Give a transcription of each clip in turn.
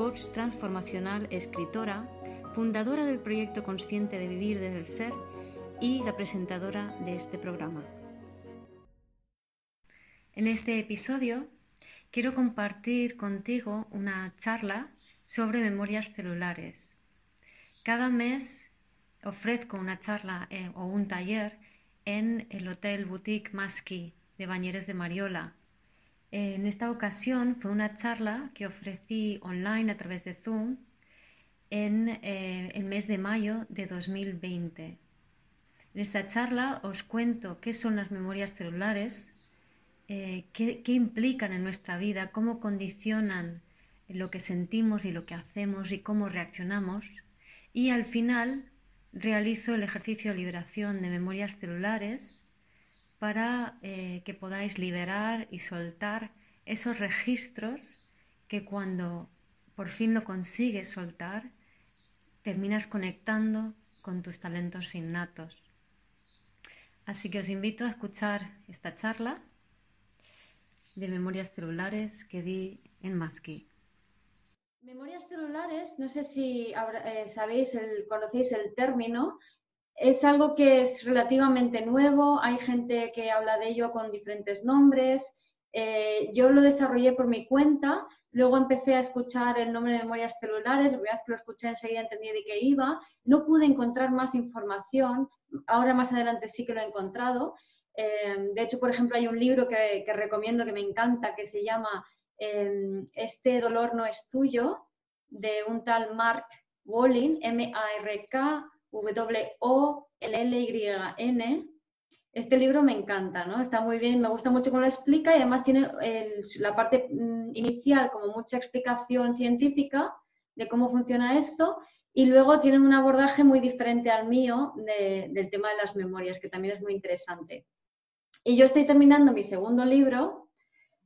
coach transformacional, escritora, fundadora del proyecto Consciente de Vivir desde el Ser y la presentadora de este programa. En este episodio quiero compartir contigo una charla sobre memorias celulares. Cada mes ofrezco una charla eh, o un taller en el Hotel Boutique Masqui de Bañeres de Mariola, en esta ocasión fue una charla que ofrecí online a través de Zoom en eh, el mes de mayo de 2020. En esta charla os cuento qué son las memorias celulares, eh, qué, qué implican en nuestra vida, cómo condicionan lo que sentimos y lo que hacemos y cómo reaccionamos. Y al final realizo el ejercicio de liberación de memorias celulares para eh, que podáis liberar y soltar esos registros que cuando por fin lo consigues soltar, terminas conectando con tus talentos innatos. Así que os invito a escuchar esta charla de memorias celulares que di en Maski. Memorias celulares, no sé si eh, sabéis, conocéis el término, es algo que es relativamente nuevo, hay gente que habla de ello con diferentes nombres. Eh, yo lo desarrollé por mi cuenta, luego empecé a escuchar el nombre de memorias celulares, la vez que lo escuché enseguida entendí de qué iba, no pude encontrar más información, ahora más adelante sí que lo he encontrado. Eh, de hecho, por ejemplo, hay un libro que, recomiendo que me encanta que se llama eh, Este dolor no es tuyo, de un tal Mark Walling, M-A-R-K W-O-L-L-Y-N. Este libro me encanta, ¿no? Está muy bien, me gusta mucho cómo lo explica y además tiene la parte mm, inicial como mucha explicación científica de cómo funciona esto y luego tiene un abordaje muy diferente al mío del tema de las memorias, que también es muy interesante. Y yo estoy terminando mi segundo libro,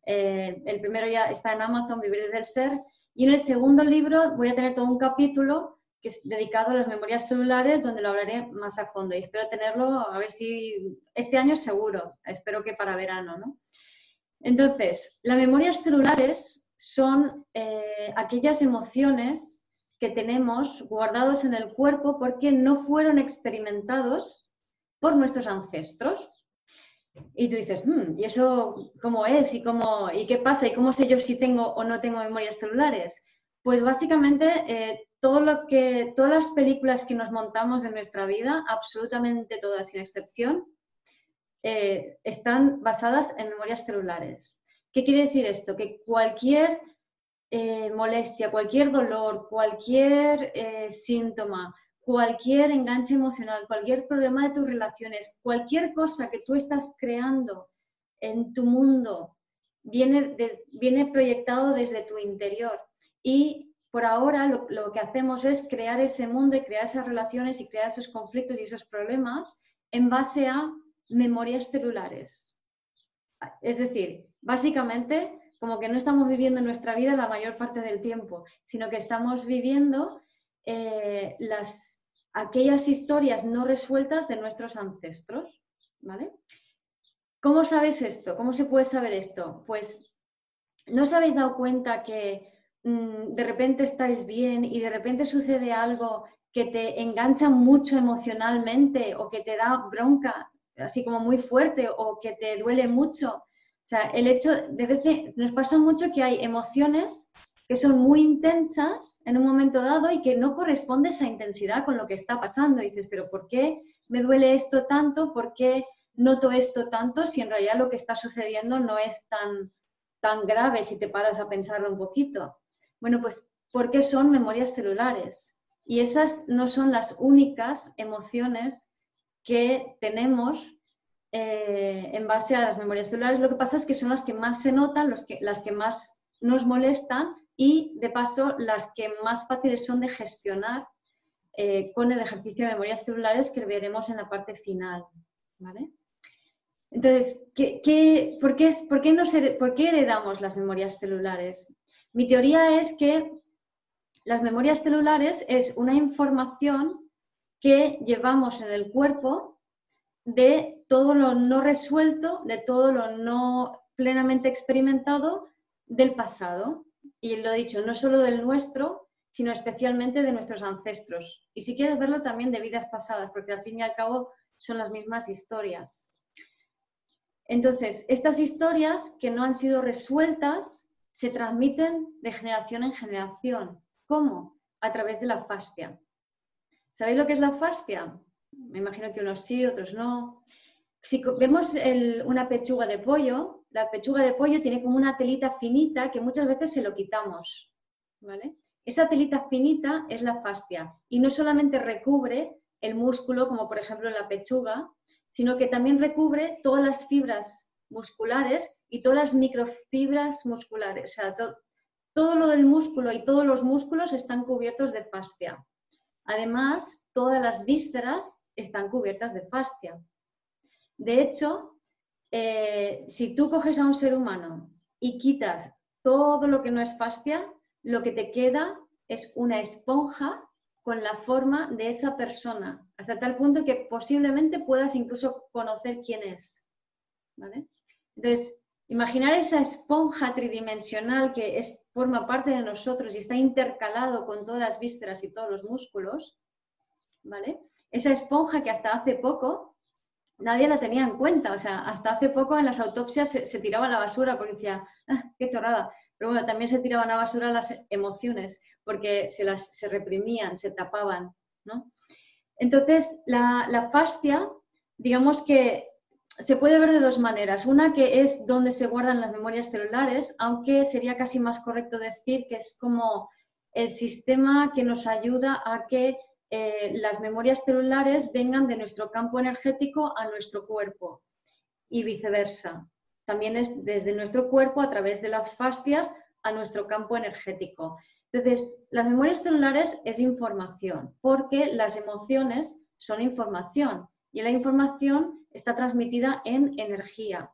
eh, el primero ya está en Amazon, Vivir desde el Ser, y en el segundo libro voy a tener todo un capítulo que es dedicado a las memorias celulares, donde lo hablaré más a fondo. Y espero tenerlo, a ver si este año seguro, espero que para verano, ¿no? Entonces, las memorias celulares son eh, aquellas emociones que tenemos guardados en el cuerpo porque no fueron experimentados por nuestros ancestros. Y tú dices, hmm, ¿y eso cómo es? ¿Y, cómo, ¿Y qué pasa? ¿Y cómo sé yo si tengo o no tengo memorias celulares? Pues básicamente eh, todo lo que, todas las películas que nos montamos en nuestra vida, absolutamente todas sin excepción, eh, están basadas en memorias celulares. ¿Qué quiere decir esto? Que cualquier eh, molestia, cualquier dolor, cualquier síntoma, cualquier enganche emocional, cualquier problema de tus relaciones, cualquier cosa que tú estás creando en tu mundo, viene, viene proyectado desde tu interior y por ahora lo, que hacemos es crear ese mundo y crear esas relaciones y crear esos conflictos y esos problemas en base a memorias celulares. Es decir, básicamente como que no estamos viviendo nuestra vida la mayor parte del tiempo, sino que estamos viviendo eh, las, aquellas historias no resueltas de nuestros ancestros. ¿vale? ¿Cómo sabes esto? ¿Cómo se puede saber esto? Pues no os habéis dado cuenta que de repente estáis bien y de repente sucede algo que te engancha mucho emocionalmente o que te da bronca, así como muy fuerte o que te duele mucho. O sea, el hecho de veces nos pasa mucho que hay emociones que son muy intensas en un momento dado y que no corresponde esa intensidad con lo que está pasando. Y dices, pero ¿por qué me duele esto tanto? ¿Por qué noto esto tanto? Si en realidad lo que está sucediendo no es tan, tan grave si te paras a pensarlo un poquito. Bueno, pues porque son memorias celulares y esas no son las únicas emociones que tenemos eh, en base a las memorias celulares. Lo que pasa es que son las que más se notan, las que más nos molestan y de paso las que más fáciles son de gestionar eh, con el ejercicio de memorias celulares que veremos en la parte final. Entonces, por, qué por, qué ¿por qué heredamos las memorias celulares? Mi teoría es que las memorias celulares es una información que llevamos en el cuerpo de todo lo no resuelto, de todo lo no plenamente experimentado del pasado. Y lo he dicho, no solo del nuestro, sino especialmente de nuestros ancestros. Y si quieres verlo también de vidas pasadas, porque al fin y al cabo son las mismas historias. Entonces, estas historias que no han sido resueltas se transmiten de generación en generación. ¿Cómo? A través de la fascia. ¿Sabéis lo que es la fascia? Me imagino que unos sí, otros no. Si vemos una pechuga de pollo, la pechuga de pollo tiene como una telita finita que muchas veces se lo quitamos. ¿vale? Esa telita finita es la fascia y no solamente recubre el músculo, como por ejemplo la pechuga, sino que también recubre todas las fibras musculares y todas las microfibras musculares. O sea, todo lo del músculo y todos los músculos están cubiertos de fascia. Además, todas las vísceras están cubiertas de fascia. De hecho, eh, si tú coges a un ser humano y quitas todo lo que no es fascia, lo que te queda es una esponja con la forma de esa persona, hasta tal punto que posiblemente puedas incluso conocer quién es. Entonces, imaginar esa esponja tridimensional que es, forma parte de nosotros y está intercalado con todas las vísceras y todos los músculos, ¿vale? Esa esponja que hasta hace poco nadie la tenía en cuenta, o sea, hasta hace poco en las autopsias se, tiraba a la basura porque decía, ah, qué chorrada, pero bueno, también se tiraban a la basura las emociones porque se las se reprimían, se tapaban, ¿no? Entonces, la, la fascia, digamos que se puede ver de dos maneras. Una que es donde se guardan las memorias celulares, aunque sería casi más correcto decir que es como el sistema que nos ayuda a que eh, las memorias celulares vengan de nuestro campo energético a nuestro cuerpo y viceversa. También es desde nuestro cuerpo a través de las fascias a nuestro campo energético. Entonces, las memorias celulares es información, porque las emociones son información y la información está transmitida en energía.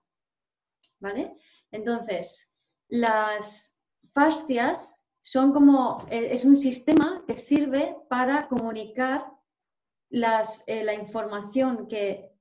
¿Vale? Entonces, las fascias son como, eh, es un sistema que sirve para comunicar eh, la información que,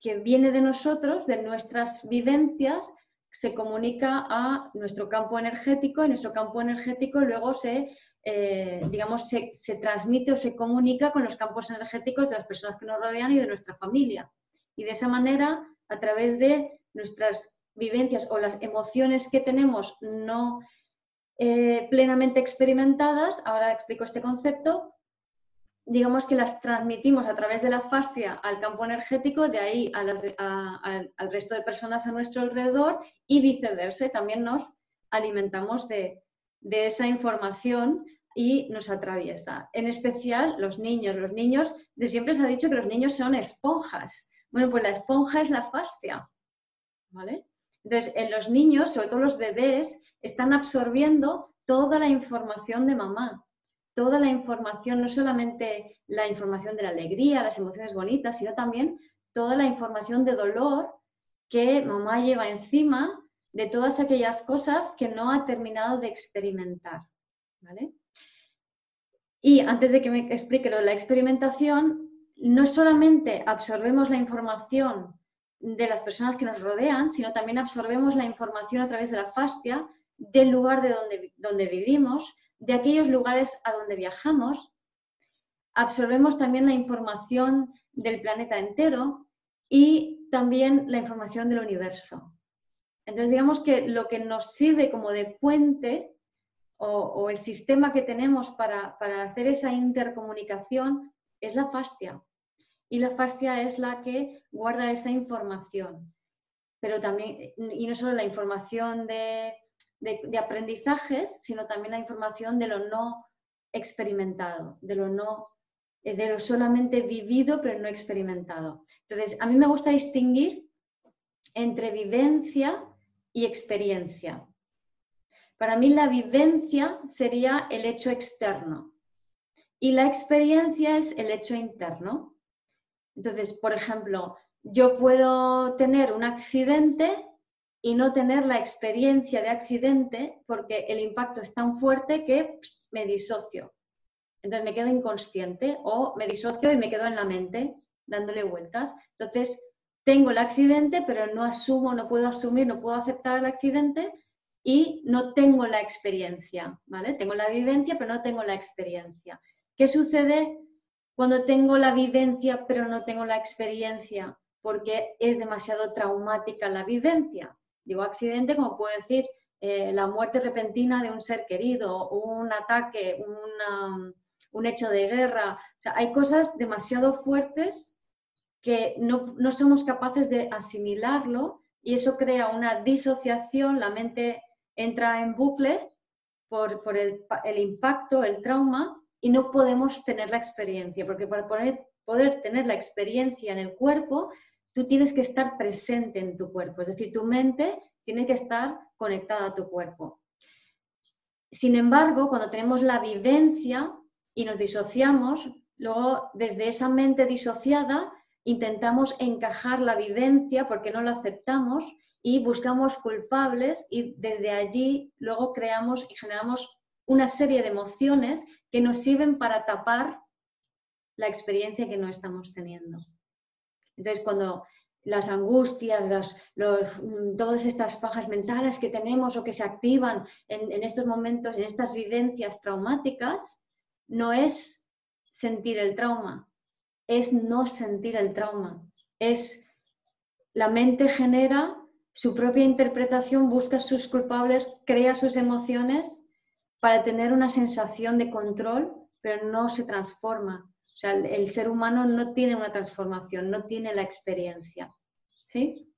que viene de nosotros, de nuestras vivencias, se comunica a nuestro campo energético y nuestro campo energético luego se, eh, digamos, se, se, transmite o se comunica con los campos energéticos de las personas que nos rodean y de nuestra familia. Y de esa manera, a través de nuestras vivencias o las emociones que tenemos no eh, plenamente experimentadas, ahora explico este concepto, digamos que las transmitimos a través de la fascia al campo energético, de ahí al resto de personas a nuestro alrededor y viceversa. También nos alimentamos de, esa información y nos atraviesa. En especial los niños. Los niños, de siempre se ha dicho que los niños son esponjas. Bueno, pues la esponja es la fascia. ¿Vale? Entonces, en los niños, sobre todo los bebés, están absorbiendo toda la información de mamá, toda la información, no solamente la información de la alegría, las emociones bonitas, sino también toda la información de dolor que mamá lleva encima de todas aquellas cosas que no ha terminado de experimentar. Y antes de que me explique lo de la experimentación, no solamente absorbemos la información de las personas que nos rodean, sino también absorbemos la información a través de la fascia del lugar de donde, donde vivimos, de aquellos lugares a donde viajamos. Absorbemos también la información del planeta entero y también la información del universo. Entonces, digamos que lo que nos sirve como de puente o, el sistema que tenemos para, para hacer esa intercomunicación es la fascia y la fascia es la que guarda esa información. Pero también, y no solo la información de, aprendizajes, sino también la información de lo no experimentado, de lo no eh, de lo solamente vivido pero no experimentado. Entonces, a mí me gusta distinguir entre vivencia y experiencia. Para mí la vivencia sería el hecho externo y la experiencia es el hecho interno. Entonces, por ejemplo, yo puedo tener un accidente y no tener la experiencia de accidente porque el impacto es tan fuerte que me disocio. Entonces me quedo inconsciente o me disocio y me quedo en la mente dándole vueltas. Entonces tengo el accidente, pero no asumo, no puedo asumir, no puedo aceptar el accidente y no tengo la experiencia, ¿vale? Tengo la vivencia, pero no tengo la experiencia. ¿Qué sucede cuando tengo la vivencia, pero no tengo la experiencia? Porque es demasiado traumática la vivencia. Digo accidente como puedo decir eh, la muerte repentina de un ser querido, un ataque, un hecho de guerra. O sea, hay cosas demasiado fuertes que no, somos capaces de asimilarlo y eso crea una disociación, la mente entra en bucle por, el, el, impacto, el trauma, y no podemos tener la experiencia, porque para poder, tener la experiencia en el cuerpo tú tienes que estar presente en tu cuerpo, es decir, tu mente tiene que estar conectada a tu cuerpo. Sin embargo, cuando tenemos la vivencia y nos disociamos, luego desde esa mente disociada intentamos encajar la vivencia porque no la aceptamos y buscamos culpables y desde allí luego creamos y generamos una serie de emociones que nos sirven para tapar la experiencia que no estamos teniendo. Entonces, cuando las angustias, mm, todas estas pajas mentales que tenemos o que se activan en, estos momentos, en estas vivencias traumáticas, no es sentir el trauma, es no sentir el trauma. Es la mente genera su propia interpretación, busca sus culpables, crea sus emociones para tener una sensación de control, pero no se transforma. O sea, el, ser humano no tiene una transformación, no tiene la experiencia. ¿Sí?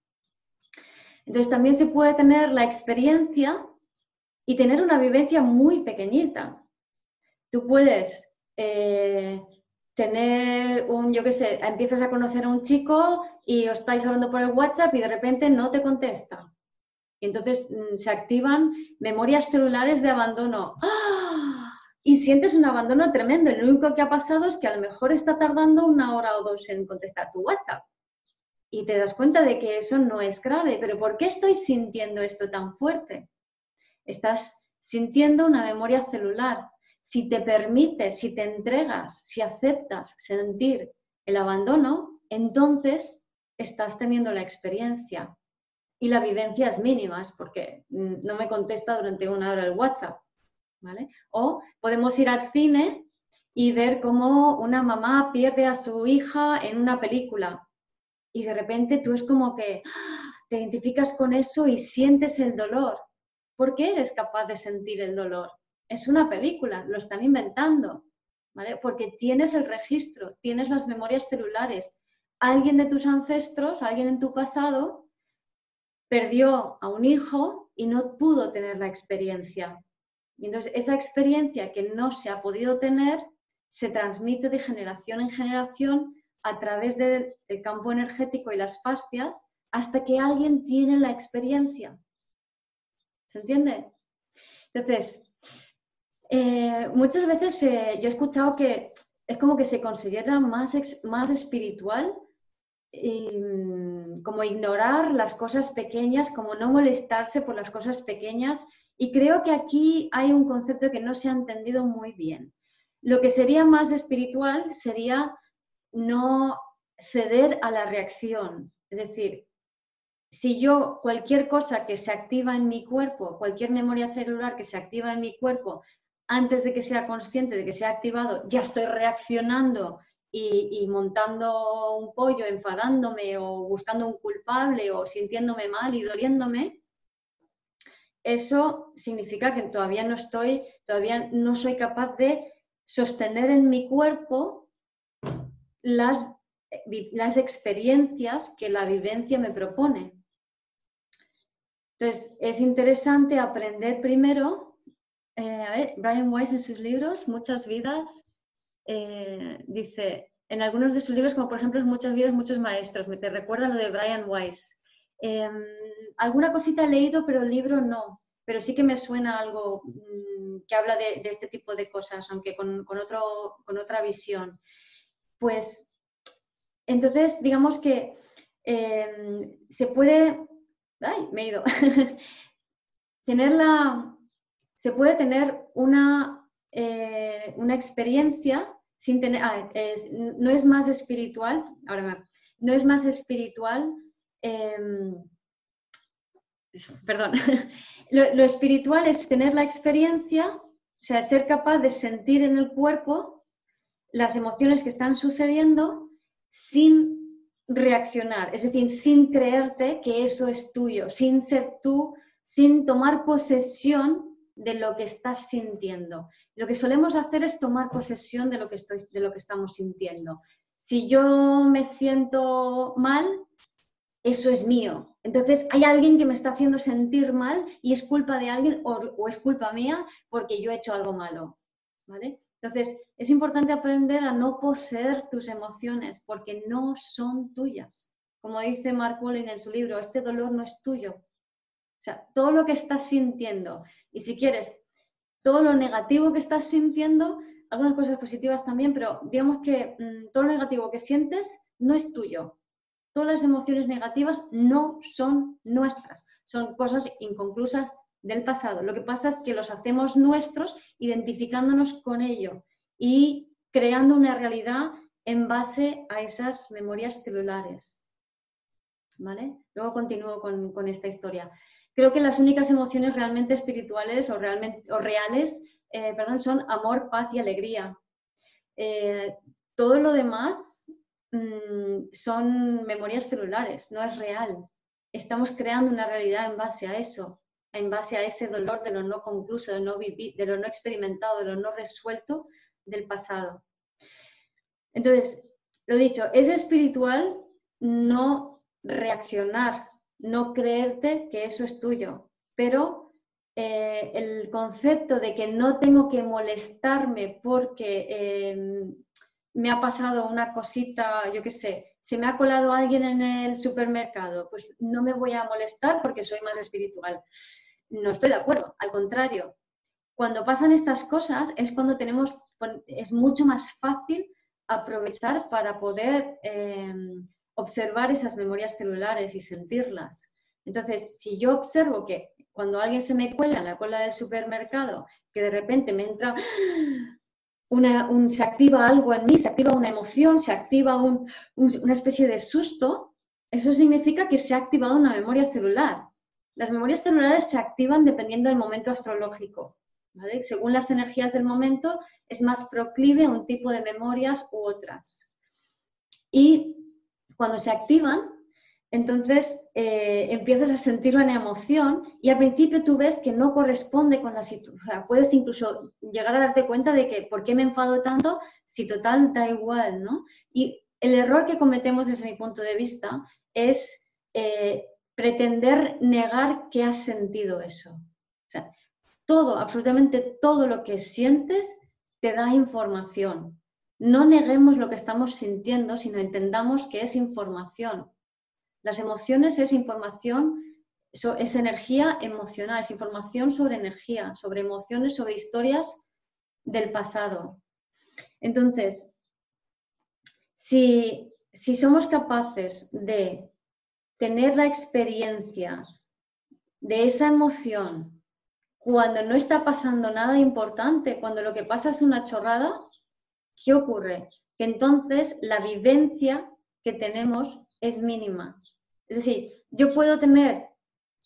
Entonces también se puede tener la experiencia y tener una vivencia muy pequeñita. Tú puedes eh, tener un, yo qué sé, empiezas a conocer a un chico y os estáis hablando por el WhatsApp y de repente no te contesta. Entonces mm, se activan memorias celulares de abandono. ¡Ah! y sientes un abandono tremendo. Lo único que ha pasado es que a lo mejor está tardando una hora o dos en contestar tu WhatsApp. Y te das cuenta de que eso no es grave, pero ¿por qué estoy sintiendo esto tan fuerte? Estás sintiendo una memoria celular. Si te permites, si te entregas, si aceptas sentir el abandono, entonces estás teniendo la experiencia. Y la vivencia es mínima, porque mm, no me contesta durante una hora el WhatsApp o podemos ir al cine y ver cómo una mamá pierde a su hija en una película y de repente tú es como que ¡ah! te identificas con eso y sientes el dolor. ¿Por qué eres capaz de sentir el dolor? Es una película, lo están inventando, ¿vale? Porque tienes el registro, tienes las memorias celulares. Alguien de tus ancestros, alguien en tu pasado, perdió a un hijo y no pudo tener la experiencia. Y entonces esa experiencia que no se ha podido tener se transmite de generación en generación a través del, campo energético y las fascias hasta que alguien tiene la experiencia. ¿Se entiende? Entonces, eh, muchas veces eh, yo he escuchado que es como que se considera más, más espiritual mm, como ignorar las cosas pequeñas, como no molestarse por las cosas pequeñas y creo que aquí hay un concepto que no se ha entendido muy bien. Lo que sería más espiritual sería no ceder a la reacción. Es decir, si yo cualquier cosa que se activa en mi cuerpo, cualquier memoria celular que se activa en mi cuerpo, antes de que sea consciente de que se ha activado, ya estoy reaccionando y, montando un pollo, enfadándome o buscando un culpable o sintiéndome mal y doliéndome, eso significa que todavía no estoy, todavía no soy capaz de sostener en mi cuerpo las, las experiencias que la vivencia me propone. Entonces, es interesante aprender primero, eh, Brian Weiss en sus libros, Muchas vidas, eh, dice, en algunos de sus libros, como por ejemplo Muchas vidas, muchos maestros, me te recuerda lo de Brian Weiss, Em, alguna cosita he leído, pero el libro no. pero sí que me suena algo mm, que habla de, este tipo de cosas, aunque con, otro, con otra visión. Pues entonces, digamos que em, se puede, ay, me he ido, tener la, se puede tener una, eh, una experiencia sin tener, no es más espiritual, ahora me, no es más espiritual, em, perdón, lo, espiritual es tener la experiencia, o sea, ser capaz de sentir en el cuerpo las emociones que están sucediendo sin reaccionar, es decir, sin creerte que eso es tuyo, sin ser tú, sin tomar posesión de lo que estás sintiendo. Lo que solemos hacer es tomar posesión de lo que, estoy, de lo que estamos sintiendo. Si yo me siento mal, eso es mío. Entonces hay alguien que me está haciendo sentir mal y es culpa de alguien o, es culpa mía porque yo he hecho algo malo. ¿vale? Entonces es importante aprender a no poseer tus emociones porque no son tuyas. Como dice Mark Wallen en su libro, este dolor no es tuyo. Sea, todo lo que estás sintiendo y si quieres, todo lo negativo que estás sintiendo, algunas cosas positivas también, pero digamos que mm, todo lo negativo que sientes no es tuyo. Todas las emociones negativas no son nuestras, son cosas inconclusas del pasado. Lo que pasa es que los hacemos nuestros identificándonos con ello y creando una realidad en base a esas memorias celulares. ¿Vale? Luego continúo con esta historia creo que las únicas emociones realmente espirituales o, realmente, o reales eh, perdón, son amor, paz y alegría. Eh, todo lo demás mm, son memorias celulares, no es real. Estamos creando una realidad en base a eso, en base a ese dolor de lo no concluso, de, no de lo no experimentado, de lo no resuelto del pasado. Entonces, lo dicho, es espiritual no reaccionar no creerte que eso es tuyo, pero eh, el concepto de que no tengo que molestarme porque em, me ha pasado una cosita, yo qué sé, se me ha colado alguien en el supermercado, pues no me voy a molestar porque soy más espiritual. No estoy de acuerdo, al contrario. Cuando pasan estas cosas es cuando tenemos, es mucho más fácil aprovechar para poder em, observar esas memorias celulares y sentirlas. Entonces, si yo observo que cuando alguien se me cuela en la cola del supermercado, que de repente me entra una, se activa algo en mí, se activa una emoción, se activa una especie de susto, eso significa que se ha activado una memoria celular. Las memorias celulares se activan dependiendo del momento astrológico. Según las energías del momento, es más proclive a un tipo de memorias u otras. Y cuando se activan, entonces eh, empiezas a sentir una emoción y al principio tú ves que no corresponde con la situación. puedes incluso llegar a darte cuenta de que, ¿por qué me enfado tanto? Si total da igual, ¿no? Y el error que cometemos desde mi punto de vista es eh, pretender negar que has sentido eso. O sea, todo, absolutamente todo lo que sientes te da información no neguemos lo que estamos sintiendo, sino entendamos que es información. Las emociones es información, es energía emocional, es información sobre energía, sobre emociones, sobre historias del pasado. Entonces, si, si somos capaces de tener la experiencia de esa emoción cuando no está pasando nada importante, cuando lo que pasa es una chorrada, ¿Qué ocurre? Que entonces la vivencia que tenemos es mínima. Es decir, yo puedo tener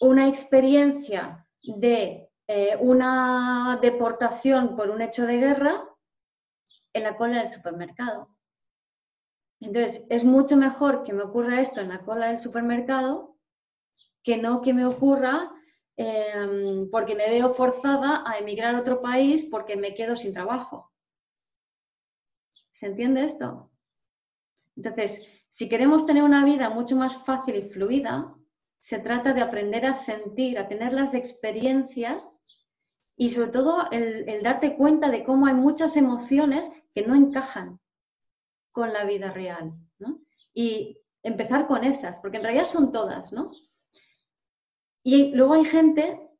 una experiencia de eh, una deportación por un hecho de guerra en la cola del supermercado. Entonces, es mucho mejor que me ocurra esto en la cola del supermercado que no que me ocurra em, porque me veo forzada a emigrar a otro país porque me quedo sin trabajo. ¿Se entiende esto? Entonces, si queremos tener una vida mucho más fácil y fluida, se trata de aprender a sentir, a tener las experiencias y sobre todo el, darte cuenta de cómo hay muchas emociones que no encajan con la vida real. Y empezar con esas, porque en realidad son todas, ¿no? Y luego hay gente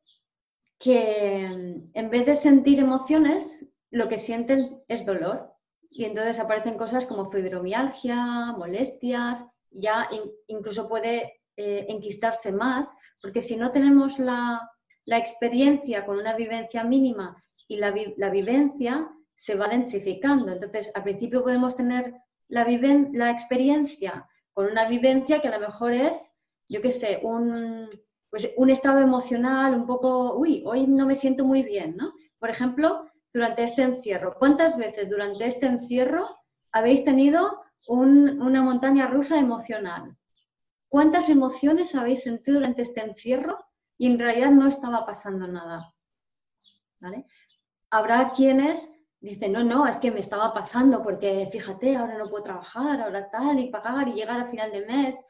que en vez de sentir emociones, lo que sienten es dolor. Y entonces aparecen cosas como fibromialgia, molestias, ya incluso puede eh, enquistarse más, porque si no tenemos la, experiencia con una vivencia mínima y la, la, vivencia se va densificando. Entonces, al principio podemos tener la, la experiencia con una vivencia que a lo mejor es, yo qué sé, un, pues un estado emocional un poco, uy, hoy no me siento muy bien, ¿no? Por ejemplo, durante este encierro, ¿cuántas veces durante este encierro habéis tenido una montaña rusa emocional? ¿Cuántas emociones habéis sentido durante este encierro y en realidad no estaba pasando nada? ¿Vale? Habrá quienes dicen, no, no, es que me estaba pasando porque fíjate, ahora no puedo trabajar, ahora tal, y pagar y llegar al final de mes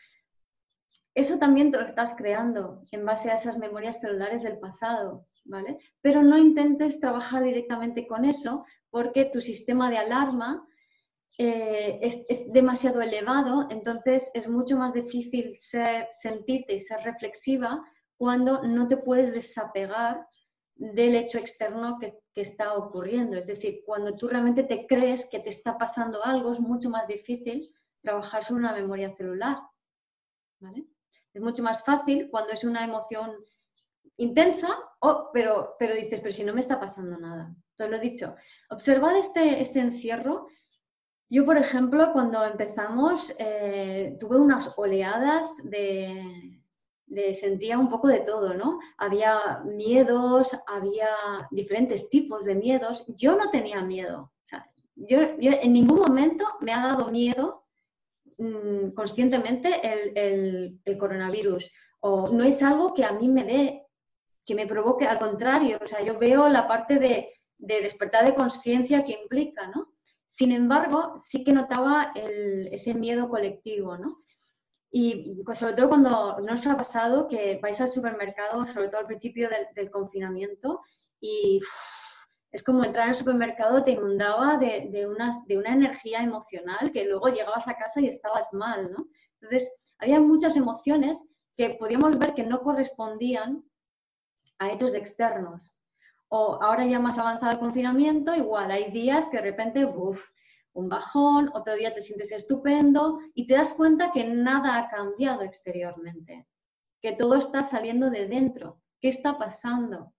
eso también te lo estás creando en base a esas memorias celulares del pasado, Pero no intentes trabajar directamente con eso porque tu sistema de alarma eh, es, demasiado elevado, entonces es mucho más difícil sentirte y ser reflexiva cuando no te puedes desapegar del hecho externo que, está ocurriendo. Es decir, cuando tú realmente te crees que te está pasando algo, es mucho más difícil trabajar sobre una memoria celular. Es mucho más fácil cuando es una emoción intensa, oh, pero, pero dices, pero si no me está pasando nada. Te lo he dicho. Observad este, este encierro. Yo, por ejemplo, cuando empezamos, eh, tuve unas oleadas de, sentía un poco de todo, ¿no? Había miedos, había diferentes tipos de miedos. Yo no tenía miedo. en ningún momento me ha dado miedo Mm, conscientemente el, coronavirus o no es algo que a mí me dé, que me provoque, al contrario, o sea, yo veo la parte de, despertar de conciencia que implica, ¿no? Sin embargo, sí que notaba ese miedo colectivo, ¿no? Y pues, sobre todo cuando no os ha pasado que vais al supermercado, sobre todo al principio del, confinamiento, y es como entrar en el supermercado, te inundaba de, de, de una energía emocional que luego llegabas a casa y estabas mal, ¿no? Entonces, había muchas emociones que podíamos ver que no correspondían a hechos externos. O ahora ya más avanzado el confinamiento, igual, hay días que de repente, uff, un bajón, otro día te sientes estupendo y te das cuenta que nada ha cambiado exteriormente, que todo está saliendo de dentro. ¿Qué está pasando?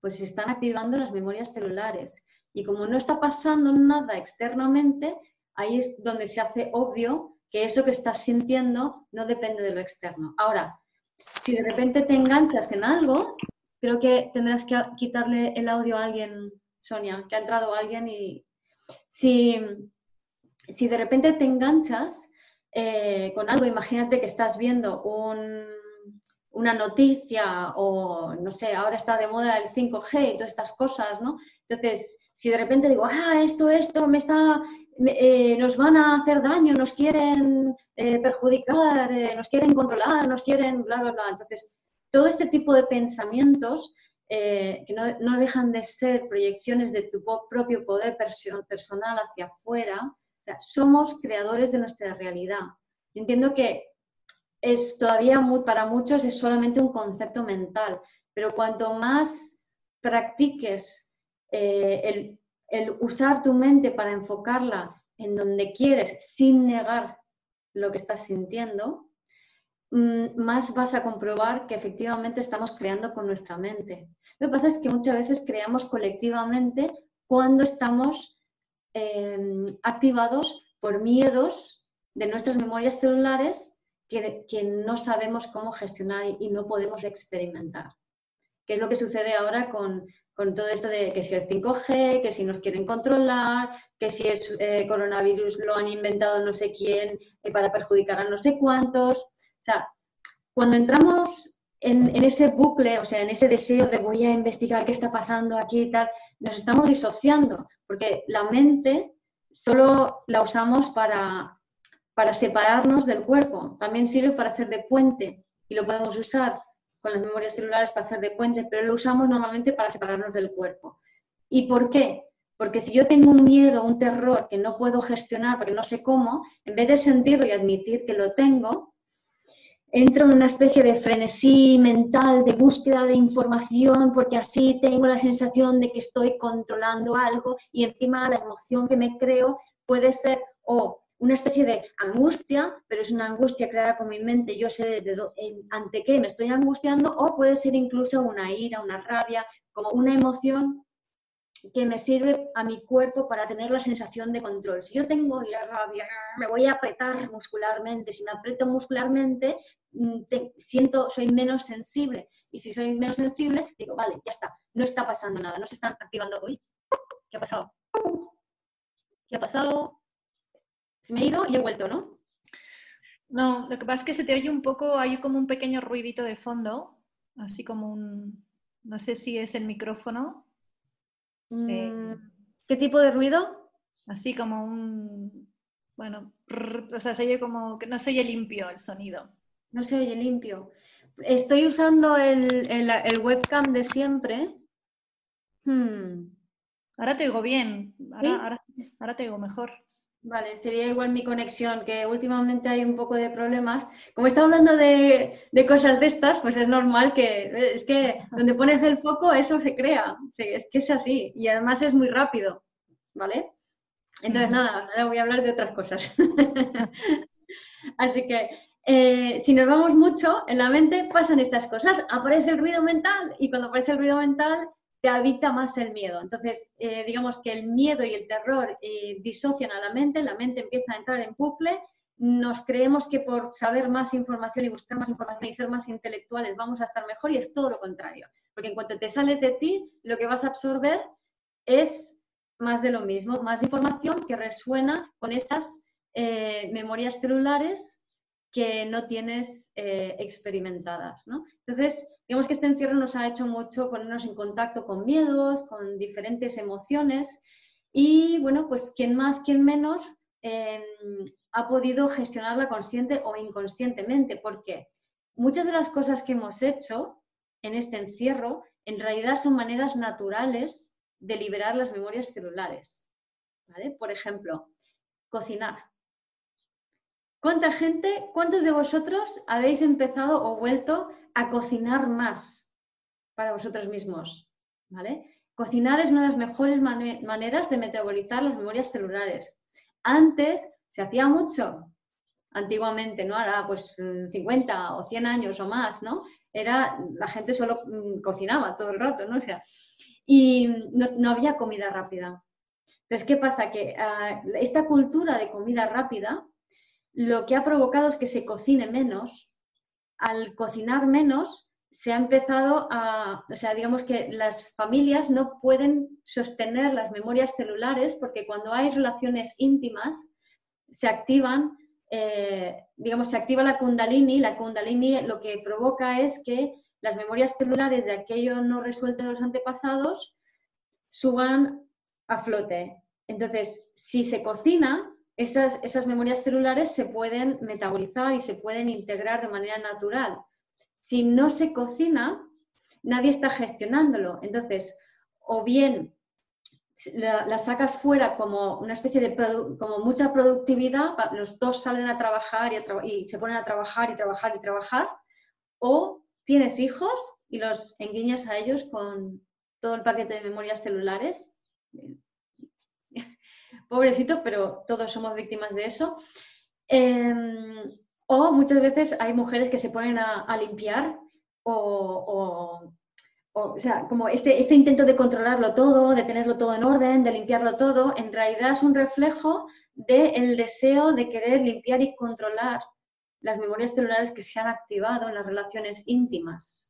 pues se están activando las memorias celulares. Y como no está pasando nada externamente, ahí es donde se hace obvio que eso que estás sintiendo no depende de lo externo. Ahora, si de repente te enganchas en algo, creo que tendrás que quitarle el audio a alguien, Sonia, que ha entrado alguien y si, si de repente te enganchas eh, con algo, imagínate que estás viendo un, una noticia o, no sé, ahora está de moda el 5G y todas estas cosas, ¿no? Entonces, si de repente digo, ah, esto, esto me está, eh, nos van a hacer daño, nos quieren eh, perjudicar, nos quieren controlar, nos quieren, bla, bla, bla. Entonces, todo este tipo de pensamientos que no, dejan de ser proyecciones de tu propio poder personal hacia afuera, somos creadores de nuestra realidad. entiendo que es todavía para muchos es solamente un concepto mental, pero cuanto más practiques eh, el, usar tu mente para enfocarla en donde quieres sin negar lo que estás sintiendo, más vas a comprobar que efectivamente estamos creando con nuestra mente. Lo que pasa es que muchas veces creamos colectivamente cuando estamos em, activados por miedos de nuestras memorias celulares que, no sabemos cómo gestionar y no podemos experimentar. ¿Qué es lo que sucede ahora con, todo esto de que si el 5G, que si nos quieren controlar, que si es eh, coronavirus lo han inventado no sé quién eh, para perjudicar a no sé cuántos? O sea, cuando entramos en, en, ese bucle, o sea, en ese deseo de voy a investigar qué está pasando aquí y tal, nos estamos disociando, porque la mente solo la usamos para para separarnos del cuerpo. También sirve para hacer de puente y lo podemos usar con las memorias celulares para hacer de puente, pero lo usamos normalmente para separarnos del cuerpo. ¿Y por qué? Porque si yo tengo un miedo, un terror que no puedo gestionar porque no sé cómo, en vez de sentirlo y admitir que lo tengo, entro en una especie de frenesí mental de búsqueda de información porque así tengo la sensación de que estoy controlando algo y encima la emoción que me creo puede ser o una especie de angustia, pero es una angustia creada con mi mente, yo sé de, ante qué me estoy angustiando, o puede ser incluso una ira, una rabia, como una emoción que me sirve a mi cuerpo para tener la sensación de control. Si yo tengo ira, rabia, me voy a apretar muscularmente. Si me aprieto muscularmente, mm, siento, soy menos sensible. Y si soy menos sensible, digo, vale, ya está, no está pasando nada, no se están activando. hoy. ¿qué ha pasado? ¿Qué ha pasado? Se me ha ido y he vuelto, ¿no? No, lo que pasa es que se te oye un poco, hay como un pequeño ruidito de fondo, así como un, no sé si es el micrófono, eh, mm, ¿Qué tipo de ruido? Así como un, bueno, o sea, se oye como que no se oye limpio el sonido. No se oye limpio. Estoy usando el, el, webcam de siempre. Hmm. Ahora te oigo bien, ahora, ahora te oigo mejor. Vale, sería igual mi conexión, que últimamente hay un poco de problemas. Como está hablando de, cosas de estas, pues es normal que, es que donde pones el foco, eso se crea. es que es así. Y además es muy rápido, ¿vale? Entonces, nada, ahora voy a hablar de otras cosas. así que, eh, si nos vamos mucho, en la mente pasan estas cosas. Aparece el ruido mental y cuando aparece el ruido mental te habita más el miedo. Entonces, eh, digamos que el miedo y el terror eh, disocian a la mente, la mente empieza a entrar en bucle, nos creemos que por saber más información y buscar más información y ser más intelectuales vamos a estar mejor y es todo lo contrario. Porque en cuanto te sales de ti, lo que vas a absorber es más de lo mismo, más información que resuena con esas eh, memorias celulares que no tienes experimentadas. ¿no? Entonces, Digamos que este encierro nos ha hecho mucho ponernos en contacto con miedos, con diferentes emociones y, bueno, pues quien más, quien menos em, ha podido gestionarla consciente o inconscientemente, porque muchas de las cosas que hemos hecho en este encierro en realidad son maneras naturales de liberar las memorias celulares. Por ejemplo, cocinar. ¿Cuánta gente, cuántos de vosotros habéis empezado o vuelto a cocinar más para vosotros mismos, ¿vale? Cocinar es una de las mejores maneras de metabolizar las memorias celulares. Antes se hacía mucho, antiguamente, ¿no? Ahora pues 50 o 100 años o más, ¿no? Era, la gente solo mm, cocinaba todo el rato, ¿no? O sea, y no, había comida rápida. Entonces, ¿qué pasa? Que ah, esta cultura de comida rápida lo que ha provocado es que se cocine menos al cocinar menos, se ha empezado a, o sea, digamos que las familias no pueden sostener las memorias celulares porque cuando hay relaciones íntimas se activan, eh, digamos, se activa la kundalini, la kundalini lo que provoca es que las memorias celulares de aquello no resuelto de los antepasados suban a flote. Entonces, si se cocina, esas, memorias celulares se pueden metabolizar y se pueden integrar de manera natural. Si no se cocina, nadie está gestionándolo. Entonces, o bien la, sacas fuera como una especie de como mucha productividad, los dos salen a trabajar y, y, se ponen a trabajar y trabajar y trabajar, o tienes hijos y los enguiñas a ellos con todo el paquete de memorias celulares, pobrecito, pero todos somos víctimas de eso. Em, o muchas veces hay mujeres que se ponen a, limpiar o, o, sea, como este, este intento de controlarlo todo, de tenerlo todo en orden, de limpiarlo todo, en realidad es un reflejo del deseo de querer limpiar y controlar las memorias celulares que se han activado en las relaciones íntimas.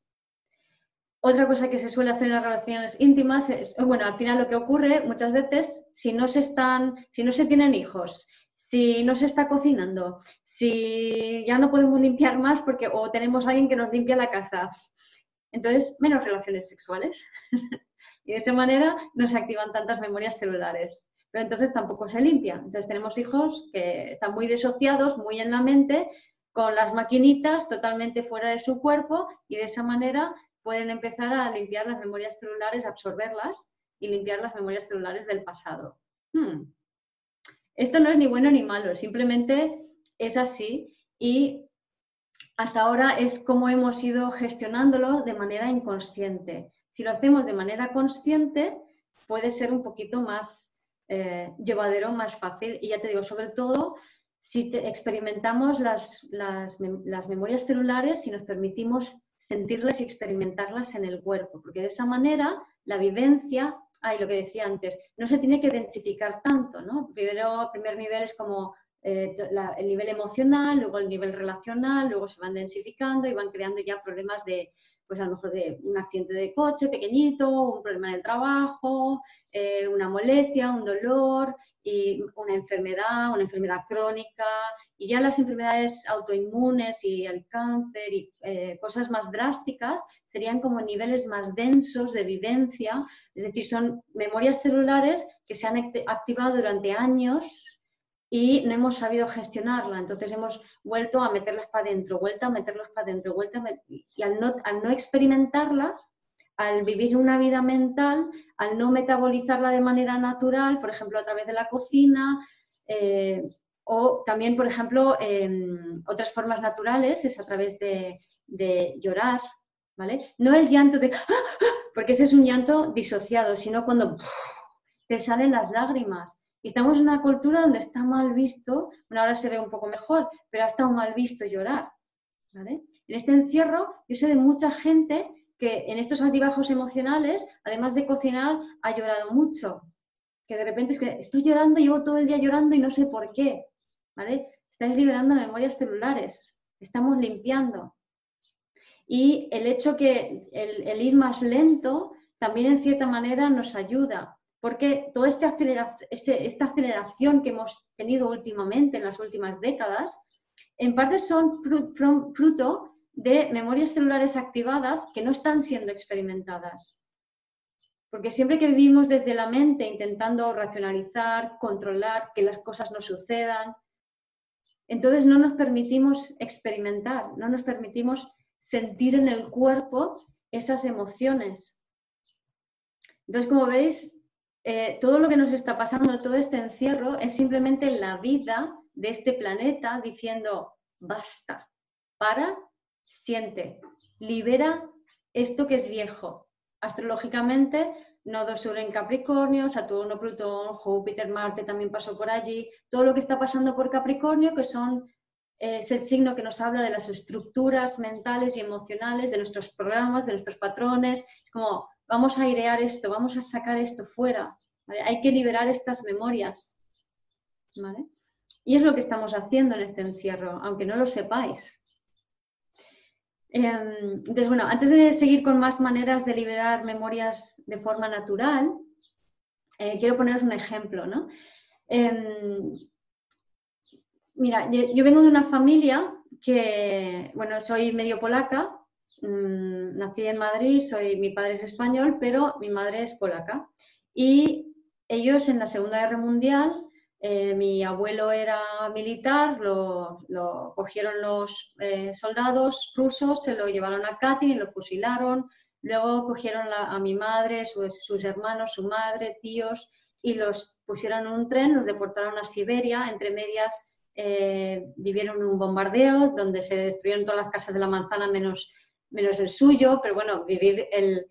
Otra cosa que se suele hacer en las relaciones íntimas es, bueno, al final lo que ocurre muchas veces, si no se están, si no se tienen hijos, si no se está cocinando, si ya no podemos limpiar más porque o tenemos a alguien que nos limpia la casa, entonces menos relaciones sexuales. y de esa manera no se activan tantas memorias celulares. Pero entonces tampoco se limpia. Entonces tenemos hijos que están muy disociados, muy en la mente, con las maquinitas totalmente fuera de su cuerpo y de esa manera pueden empezar a limpiar las memorias celulares, absorberlas y limpiar las memorias celulares del pasado. Hmm. Esto no es ni bueno ni malo, simplemente es así y hasta ahora es como hemos ido gestionándolo de manera inconsciente. Si lo hacemos de manera consciente, puede ser un poquito más eh, llevadero, más fácil. Y ya te digo, sobre todo si experimentamos las, las, memorias celulares, si nos permitimos sentirlas y experimentarlas en el cuerpo, porque de esa manera la vivencia, ay, lo que decía antes, no se tiene que densificar tanto, ¿no? Primero, primer nivel es como eh, el nivel emocional, luego el nivel relacional, luego se van densificando y van creando ya problemas de, pues a lo mejor de un accidente de coche pequeñito, un problema en el trabajo, eh, una molestia, un dolor y una enfermedad, una enfermedad crónica. Y ya las enfermedades autoinmunes y el cáncer y eh, cosas más drásticas serían como niveles más densos de vivencia, es decir, son memorias celulares que se han activado durante años y no hemos sabido gestionarla. Entonces hemos vuelto a meterlas para adentro, vuelta a meterlos para adentro, vuelta y al no, al no experimentarla, al vivir una vida mental, al no metabolizarla de manera natural, por ejemplo, a través de la cocina, eh, o también, por ejemplo, otras formas naturales es a través de, de llorar, ¿vale? No el llanto de, porque ese es un llanto disociado, sino cuando te salen las lágrimas y estamos en una cultura donde está mal visto, bueno, ahora se ve un poco mejor, pero ha estado mal visto llorar. En este encierro, yo sé de mucha gente que en estos altibajos emocionales, además de cocinar, ha llorado mucho. Que de repente es que estoy llorando, llevo todo el día llorando y no sé por qué. ¿vale? Estáis liberando memorias celulares, estamos limpiando. Y el hecho que el ir más lento también en cierta manera nos ayuda, porque toda este este, esta aceleración que hemos tenido últimamente, en las últimas décadas, en parte son fruto de memorias celulares activadas que no están siendo experimentadas. Porque siempre que vivimos desde la mente intentando racionalizar, controlar, que las cosas no sucedan, entonces no nos permitimos experimentar, no nos permitimos sentir en el cuerpo esas emociones. Entonces, como veis, eh, todo lo que nos está pasando, todo este encierro, es simplemente la vida de este planeta diciendo, basta, para, siente, libera esto que es viejo. Astrológicamente, nodo sur en Capricornio, Saturno, Plutón, Júpiter, Marte también pasó por allí. Todo lo que está pasando por Capricornio, que son eh, es el signo que nos habla de las estructuras mentales y emocionales, de nuestros programas, de nuestros patrones. Es como vamos a airear esto, vamos a sacar esto fuera, hay que liberar estas memorias. Y es lo que estamos haciendo en este encierro, aunque no lo sepáis. Em, entonces, bueno, antes de seguir con más maneras de liberar memorias de forma natural, eh, quiero poneros un ejemplo, ¿no? Em, mira, yo, vengo de una familia que, bueno, soy medio polaca, Mm, nací en Madrid, soy, mi padre es español, pero mi madre es polaca. Y ellos en la Segunda Guerra Mundial, eh, mi abuelo era militar, lo, cogieron los eh, soldados rusos, se lo llevaron a Katyn y lo fusilaron. Luego cogieron a mi madre, sus hermanos, su madre, tíos, y los pusieron en un tren, los deportaron a Siberia. Entre medias eh, vivieron un bombardeo donde se destruyeron todas las casas de la manzana menos menos el suyo, pero bueno, vivir el,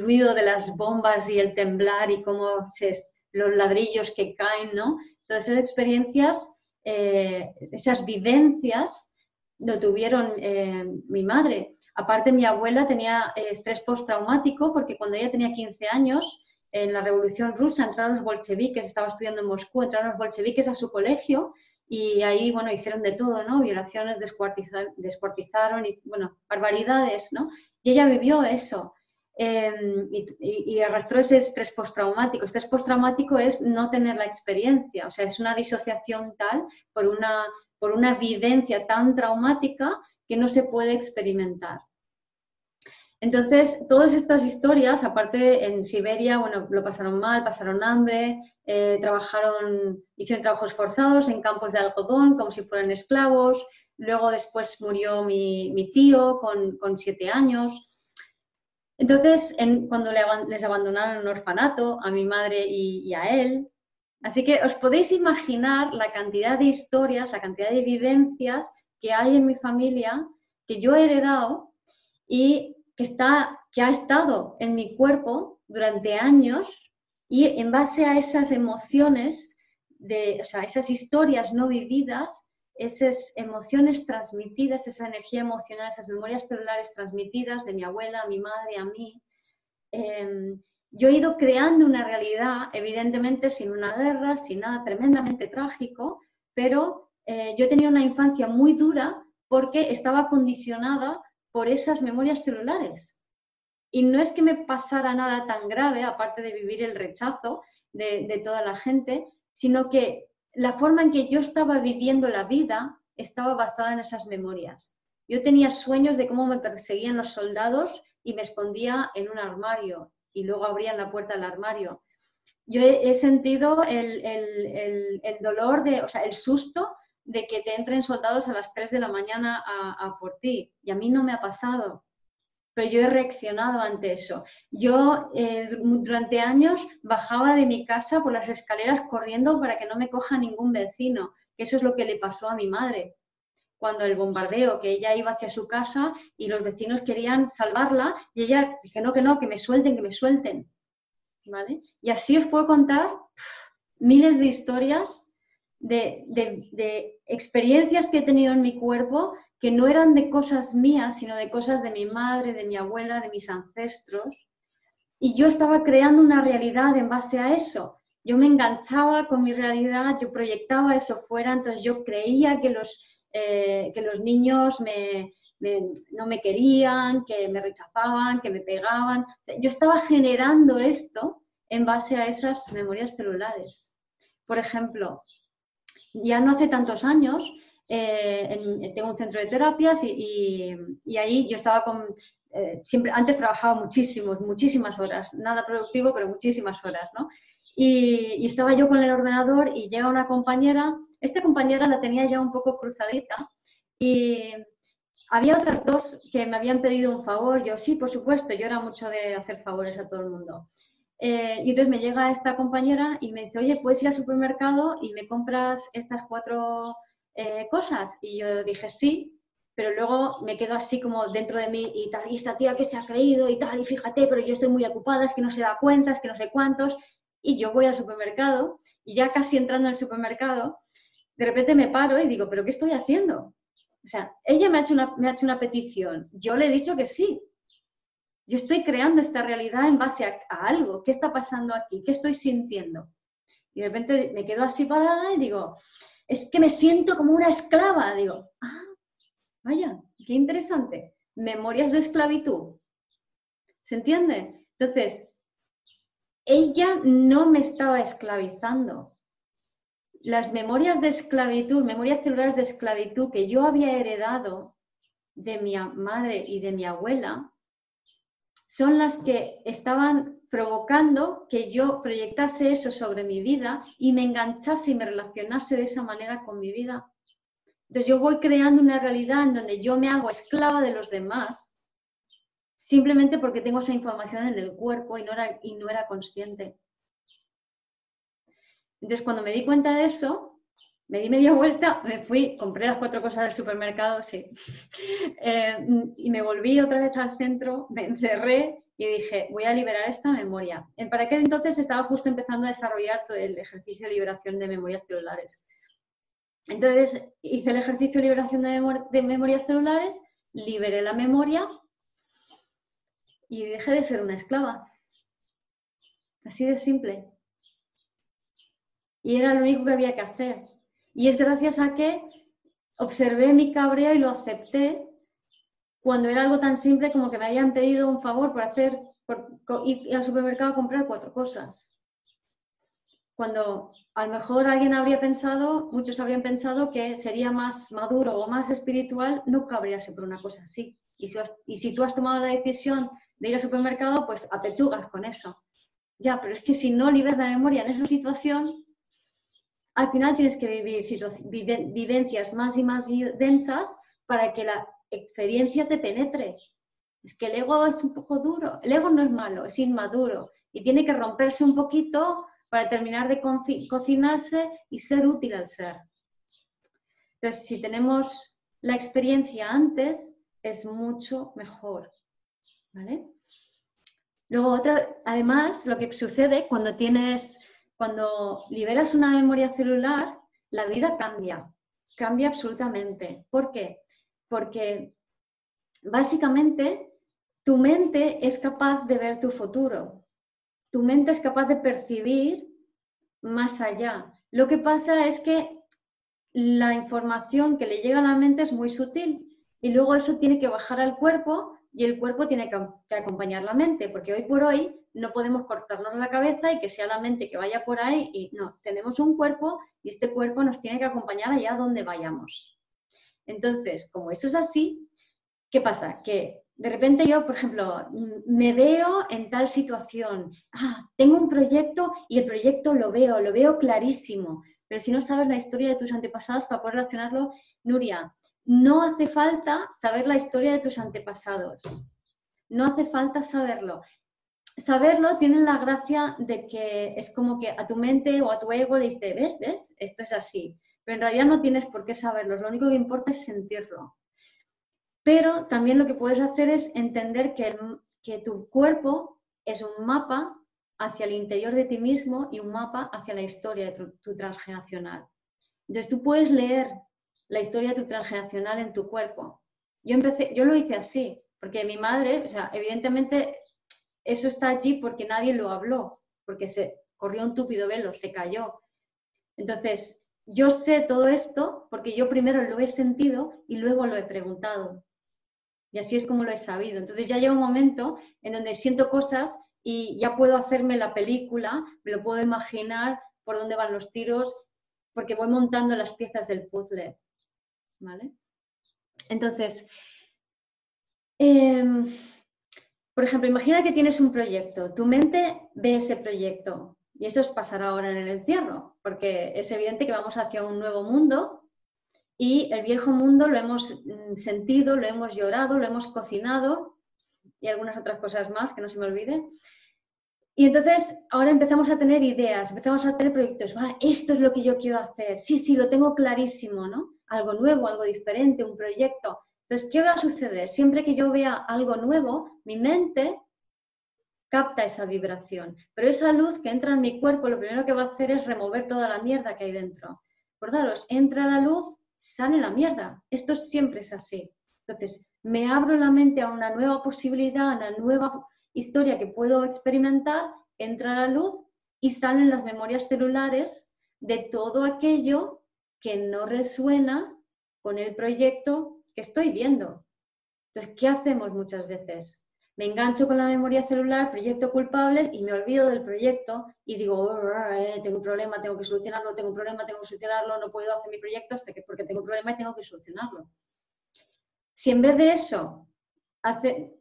ruido de las bombas y el temblar y cómo se, los ladrillos que caen, ¿no? Todas esas experiencias, eh, esas vivencias lo tuvieron eh, mi madre. Aparte, mi abuela tenía eh, estrés postraumático porque cuando ella tenía 15 años, en la Revolución Rusa entraron los bolcheviques, estaba estudiando en Moscú, entraron los bolcheviques a su colegio y ahí, bueno, hicieron de todo, ¿no? Violaciones, descuartizaron y, bueno, barbaridades, ¿no? Y ella vivió eso em, y, arrastró ese estrés postraumático. Estrés postraumático es no tener la experiencia, o sea, es una disociación tal por una, por una vivencia tan traumática que no se puede experimentar. Entonces, todas estas historias, aparte en Siberia, bueno, lo pasaron mal, pasaron hambre, eh, trabajaron, hicieron trabajos forzados en campos de algodón, como si fueran esclavos. Luego después murió mi, tío con, siete años. Entonces, cuando les abandonaron un orfanato, a mi madre y a él, Así que os podéis imaginar la cantidad de historias, la cantidad de vivencias que hay en mi familia que yo he heredado y que, está, que ha estado en mi cuerpo durante años y en base a esas emociones, de, o sea, esas historias no vividas, esas emociones transmitidas, esa energía emocional, esas memorias celulares transmitidas de mi abuela, a mi madre, a mí, em, yo he ido creando una realidad, evidentemente sin una guerra, sin nada tremendamente trágico, pero eh, yo tenía una infancia muy dura porque estaba condicionada por esas memorias celulares. Y no es que me pasara nada tan grave, aparte de vivir el rechazo de, toda la gente, sino que la forma en que yo estaba viviendo la vida estaba basada en esas memorias. Yo tenía sueños de cómo me perseguían los soldados y me escondía en un armario y luego abrían la puerta del armario. Yo he, sentido el, dolor, de, o sea, el susto de que te entren soldados a las 3 de la mañana a, por ti. Y a mí no me ha pasado, pero yo he reaccionado ante eso. Yo eh, durante años bajaba de mi casa por las escaleras corriendo para que no me coja ningún vecino, eso es lo que le pasó a mi madre cuando el bombardeo, que ella iba hacia su casa y los vecinos querían salvarla y ella dije, no, que no, que me suelten, que me suelten. ¿Vale? Y así os puedo contar miles de historias de, de, experiencias que he tenido en mi cuerpo que no eran de cosas mías, sino de cosas de mi madre, de mi abuela, de mis ancestros. Y yo estaba creando una realidad en base a eso. Yo me enganchaba con mi realidad, yo proyectaba eso fuera, entonces yo creía que los, eh, que los niños no me querían, que me rechazaban, que me pegaban. Yo estaba generando esto en base a esas memorias celulares. Por ejemplo, ya no hace tantos años, eh, tengo un centro de terapias y, ahí yo estaba con... Eh, siempre, antes trabajaba muchísimos, muchísimas horas, nada productivo, pero muchísimas horas, ¿no? Y, y estaba yo con el ordenador y llega una compañera esta compañera la tenía ya un poco cruzadita y había otras dos que me habían pedido un favor. Yo, sí, por supuesto, yo era mucho de hacer favores a todo el mundo. Eh, y entonces me llega esta compañera y me dice, oye, ¿puedes ir al supermercado y me compras estas cuatro eh, cosas? Y yo dije, sí, pero luego me quedo así como dentro de mí y tal, y esta tía que se ha creído y tal, y fíjate, pero yo estoy muy ocupada, es que no se da cuenta, es que no sé cuántos. Y yo voy al supermercado y ya casi entrando en el supermercado, de repente me paro y digo, ¿pero qué estoy haciendo? O sea, ella me ha hecho una, me ha hecho una petición, yo le he dicho que sí. Yo estoy creando esta realidad en base a, algo. ¿Qué está pasando aquí? ¿Qué estoy sintiendo? Y de repente me quedo así parada y digo, es que me siento como una esclava. Digo, ah, vaya, qué interesante. Memorias de esclavitud. ¿Se entiende? Entonces, ella no me estaba esclavizando las memorias de esclavitud, memorias celulares de esclavitud que yo había heredado de mi madre y de mi abuela, son las que estaban provocando que yo proyectase eso sobre mi vida y me enganchase y me relacionase de esa manera con mi vida. Entonces yo voy creando una realidad en donde yo me hago esclava de los demás simplemente porque tengo esa información en el cuerpo y no era, y no era consciente. Entonces, cuando me di cuenta de eso, me di media vuelta, me fui, compré las cuatro cosas del supermercado, sí, eh, y me volví otra vez al centro, me encerré y dije, voy a liberar esta memoria. Para aquel entonces estaba justo empezando a desarrollar todo el ejercicio de liberación de memorias celulares. Entonces hice el ejercicio de liberación de, de memorias celulares, liberé la memoria y dejé de ser una esclava. Así de simple. Y era lo único que había que hacer. Y es gracias a que observé mi cabreo y lo acepté cuando era algo tan simple como que me habían pedido un favor por hacer, por ir al supermercado a comprar cuatro cosas. Cuando a lo mejor alguien habría pensado, muchos habrían pensado que sería más maduro o más espiritual no cabríase por una cosa así. Y si, y si tú has tomado la decisión de ir al supermercado, pues apechugas con eso. Ya, pero es que si no liberas la memoria en esa situación, al final tienes que vivir vivencias más y más densas para que la experiencia te penetre. Es que el ego es un poco duro. El ego no es malo, es inmaduro y tiene que romperse un poquito para terminar de cocinarse y ser útil al ser. Entonces, si tenemos la experiencia antes, es mucho mejor. ¿Vale? Luego, otra, además, lo que sucede cuando tienes, cuando liberas una memoria celular, la vida cambia, cambia absolutamente. ¿Por qué? Porque básicamente tu mente es capaz de ver tu futuro, tu mente es capaz de percibir más allá. Lo que pasa es que la información que le llega a la mente es muy sutil y luego eso tiene que bajar al cuerpo y el cuerpo tiene que, acompañar la mente, porque hoy por hoy no podemos cortarnos la cabeza y que sea la mente que vaya por ahí y no, tenemos un cuerpo y este cuerpo nos tiene que acompañar allá donde vayamos. Entonces, como eso es así, ¿qué pasa? Que de repente yo, por ejemplo, me veo en tal situación, ah, tengo un proyecto y el proyecto lo veo, lo veo clarísimo, pero si no sabes la historia de tus antepasados para poder relacionarlo, Nuria, no hace falta saber la historia de tus antepasados. No hace falta saberlo. Saberlo tiene la gracia de que es como que a tu mente o a tu ego le dice, ¿ves? ¿ves? Esto es así. Pero en realidad no tienes por qué saberlo. Lo único que importa es sentirlo. Pero también lo que puedes hacer es entender que, que tu cuerpo es un mapa hacia el interior de ti mismo y un mapa hacia la historia de tu, tu transgeneracional. Entonces tú puedes leer la historia de tu transgeneracional en tu cuerpo. Yo empecé, yo lo hice así, porque mi madre, o sea, evidentemente eso está allí porque nadie lo habló, porque se corrió un túpido velo, se cayó. Entonces, yo sé todo esto porque yo primero lo he sentido y luego lo he preguntado. Y así es como lo he sabido. Entonces ya llega un momento en donde siento cosas y ya puedo hacerme la película, me lo puedo imaginar por dónde van los tiros, porque voy montando las piezas del puzzle. ¿vale? Entonces, em, por ejemplo, imagina que tienes un proyecto, tu mente ve ese proyecto y eso os pasará ahora en el encierro, porque es evidente que vamos hacia un nuevo mundo y el viejo mundo lo hemos mm, sentido, lo hemos llorado, lo hemos cocinado y algunas otras cosas más que no se me olvide. Y entonces ahora empezamos a tener ideas, empezamos a tener proyectos. Ah, esto es lo que yo quiero hacer. Sí, sí, lo tengo clarísimo, ¿no? algo nuevo, algo diferente, un proyecto. Entonces, ¿qué va a suceder? Siempre que yo vea algo nuevo, mi mente capta esa vibración. Pero esa luz que entra en mi cuerpo, lo primero que va a hacer es remover toda la mierda que hay dentro. Acordaros, entra la luz, sale la mierda. Esto siempre es así. Entonces, me abro la mente a una nueva posibilidad, a una nueva historia que puedo experimentar, entra la luz y salen las memorias celulares de todo aquello que no resuena con el proyecto estoy viendo. Entonces, ¿qué hacemos muchas veces? Me engancho con la memoria celular, proyecto culpables y me olvido del proyecto y digo, oh, eh, tengo un problema, tengo que solucionarlo, tengo un problema, tengo que solucionarlo, no puedo hacer mi proyecto hasta que porque tengo un problema y tengo que solucionarlo. Si en vez de eso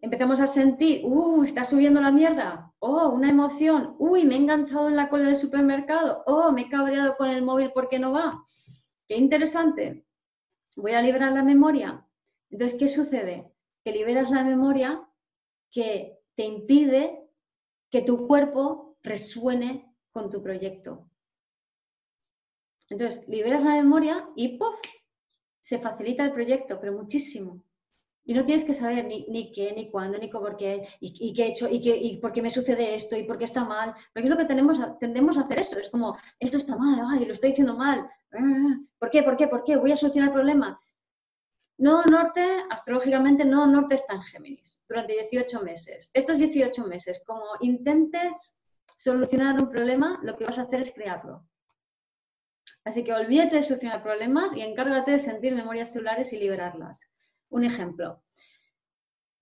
empezamos a sentir, uh, está subiendo la mierda, oh, una emoción, uy, me he enganchado en la cola del supermercado, oh, me he cabreado con el móvil porque no va, Qué interesante. Voy a liberar la memoria. Entonces, ¿qué sucede? Que liberas la memoria que te impide que tu cuerpo resuene con tu proyecto. Entonces, liberas la memoria y ¡puf! Se facilita el proyecto, pero muchísimo. Y no tienes que saber ni, qué, ni cuándo, ni por qué, y, qué he hecho, y, qué, y por qué me sucede esto, y por qué está mal. Porque es lo que tenemos, tendemos a hacer eso. Es como, esto está mal, ay, lo estoy diciendo mal. Ah, ¿Por qué? ¿Por qué? ¿Por qué? ¿Voy a solucionar el problema? No norte, astrológicamente, no norte está en Géminis durante 18 meses. Estos 18 meses, como intentes solucionar un problema, lo que vas a hacer es crearlo. Así que olvídate de solucionar problemas y encárgate de sentir memorias celulares y liberarlas. Un ejemplo.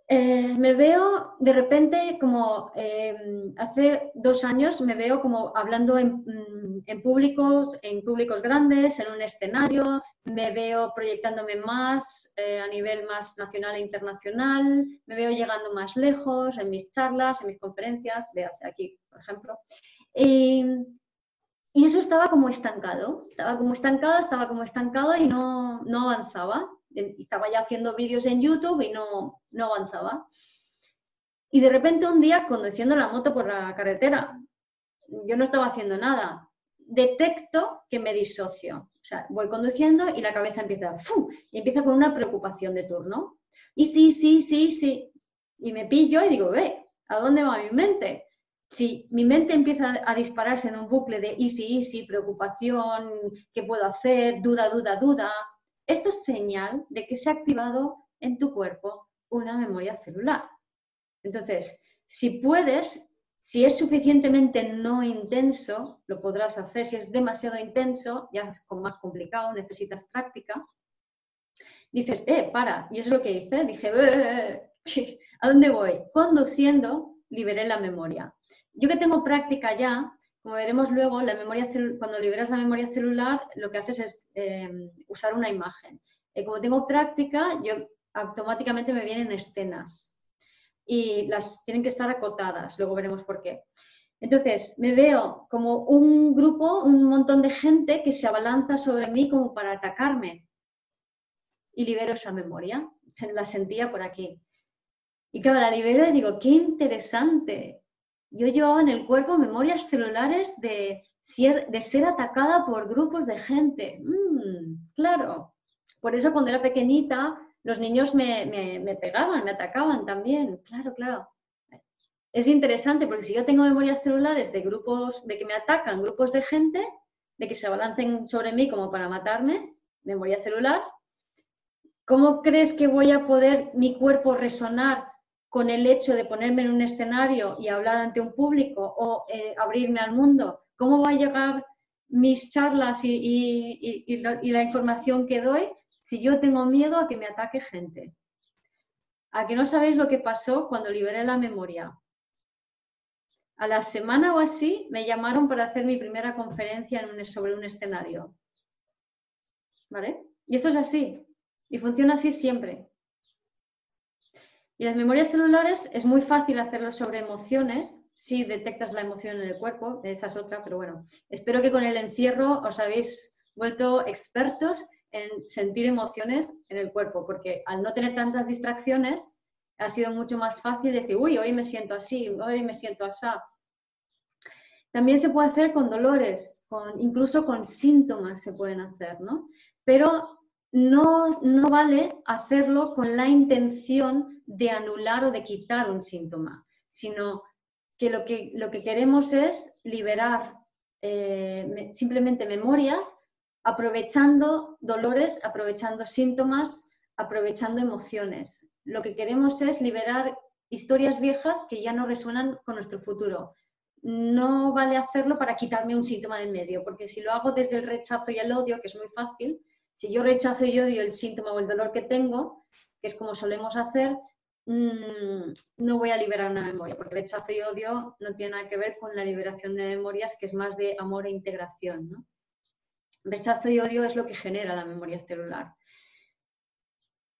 Eh, me veo de repente como em, hace dos años me veo como hablando en, mm, en, públicos, en públicos grandes, en un escenario, me veo proyectándome más eh, a nivel más nacional e internacional, me veo llegando más lejos en mis charlas, en mis conferencias, véase aquí, por ejemplo. y eso estaba como estancado, estaba como estancado, estaba como estancado y no, no avanzaba estaba ya haciendo vídeos en YouTube y no, no avanzaba. Y de repente un día, conduciendo la moto por la carretera, yo no estaba haciendo nada. Detecto que me disocio. O sea, voy conduciendo y la cabeza empieza, y empieza con una preocupación de turno. Y sí, sí, sí, sí. Y me pillo y digo, ve, ¿a dónde va mi mente? Si mi mente empieza a dispararse en un bucle de y sí, sí, preocupación, ¿qué puedo hacer? Duda, duda, duda. Esto es señal de que se ha activado en tu cuerpo una memoria celular. Entonces, si puedes, si es suficientemente no intenso, lo podrás hacer. Si es demasiado intenso, ya es más complicado, necesitas práctica. Dices, eh, para. Y es lo que hice. Dije, eh, ¿a dónde voy? Conduciendo, liberé la memoria. Yo que tengo práctica ya, como veremos luego, la memoria cuando liberas la memoria celular, lo que haces es em, usar una imagen. Como tengo práctica, yo automáticamente me vienen escenas y las tienen que estar acotadas, luego veremos por qué. Entonces, me veo como un grupo, un montón de gente que se abalanza sobre mí como para atacarme. Y libero esa memoria. Se la sentía por aquí. Y claro, la libero y digo, qué interesante. Yo llevaba en el cuerpo memorias celulares de, de ser atacada por grupos de gente. Mm, claro. Por eso cuando era pequeñita los niños me, pegaban, me atacaban también. Claro, claro. Es interesante porque si yo tengo memorias celulares de grupos, de que me atacan grupos de gente, de que se abalancen sobre mí como para matarme, memoria celular, ¿cómo crees que voy a poder mi cuerpo resonar con el hecho de ponerme en un escenario y hablar ante un público o eh, abrirme al mundo? ¿Cómo va a llegar mis charlas y la información que doy si yo tengo miedo a que me ataque gente? ¿A que no sabéis lo que pasó cuando liberé la memoria? A la semana o así me llamaron para hacer mi primera conferencia sobre un escenario. ¿Vale? Y esto es así. Y funciona así siempre. Y las memorias celulares es muy fácil hacerlo sobre emociones si detectas la emoción en el cuerpo, esa es otra, pero bueno, espero que con el encierro os habéis vuelto expertos en sentir emociones en el cuerpo, porque al no tener tantas distracciones, ha sido mucho más fácil decir, uy, hoy me siento así, hoy me siento así. También se puede hacer con dolores, con, incluso con síntomas se pueden hacer, ¿no? Pero no, no vale hacerlo con la intención de anular o de quitar un síntoma, sino que lo que, lo que queremos es liberar eh, simplemente memorias aprovechando dolores, aprovechando síntomas, aprovechando emociones. Lo que queremos es liberar historias viejas que ya no resuenan con nuestro futuro. No vale hacerlo para quitarme un síntoma del medio, porque si lo hago desde el rechazo y el odio, que es muy fácil, si yo rechazo y odio el síntoma o el dolor que tengo, que es como solemos hacer, mm, no voy a liberar una memoria, porque rechazo y odio no tiene nada que ver con la liberación de memorias, que es más de amor e integración. ¿no? Rechazo y odio es lo que genera la memoria celular.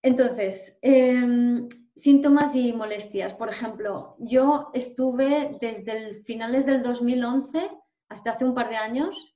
Entonces, em, síntomas y molestias. Por ejemplo, yo estuve desde finales del 2011 hasta hace un par de años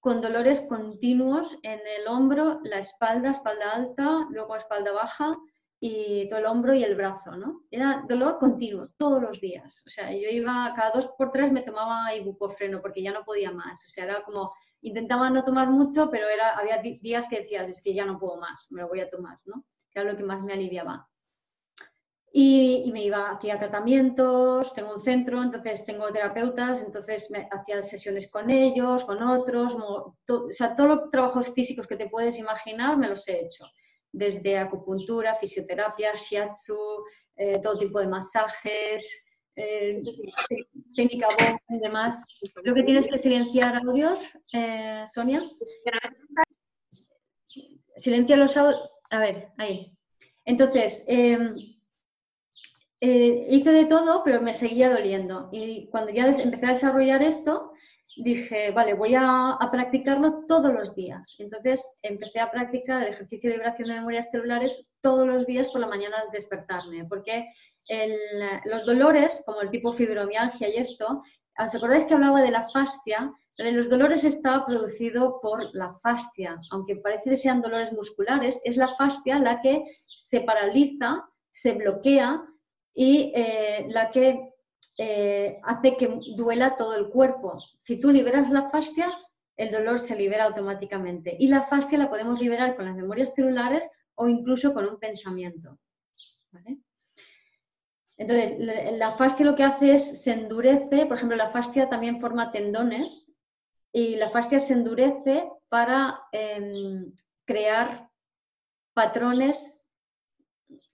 con dolores continuos en el hombro, la espalda, espalda alta, luego espalda baja y todo el hombro y el brazo, ¿no? Era dolor continuo, todos los días. O sea, yo iba cada dos por tres me tomaba ibuprofeno porque ya no podía más. O sea, era como intentaba no tomar mucho, pero era, había días que decías, es que ya no puedo más, me lo voy a tomar, ¿no? Era lo que más me aliviaba. Y, me iba, hacía tratamientos, tengo un centro, entonces tengo terapeutas, entonces me hacía sesiones con ellos, con otros, o sea, todos los trabajos físicos que te puedes imaginar me los he hecho, desde acupuntura, fisioterapia, shiatsu, eh, todo tipo de masajes, eh, técnica voz y demás. Lo que tienes que silenciar audios, eh, Sonia. Silencia los audios. A ver, ahí. Entonces, em, eh, hice de todo, pero me seguía doliendo. Y cuando ya empecé a desarrollar esto, dije, vale, voy a, practicarlo todos los días. Entonces empecé a practicar el ejercicio de liberación de memorias celulares todos los días por la mañana al despertarme, porque los dolores, como el tipo fibromialgia y esto, ¿os acordáis que hablaba de la fascia? Los dolores está producido por la fascia, aunque parece que sean dolores musculares, es la fascia la que se paraliza, se bloquea y eh, la que eh, hace que duela todo el cuerpo. Si tú liberas la fascia, el dolor se libera automáticamente. Y la fascia la podemos liberar con las memorias celulares o incluso con un pensamiento. Entonces, la fascia lo que hace es, se endurece, por ejemplo, la fascia también forma tendones y la fascia se endurece para em, crear patrones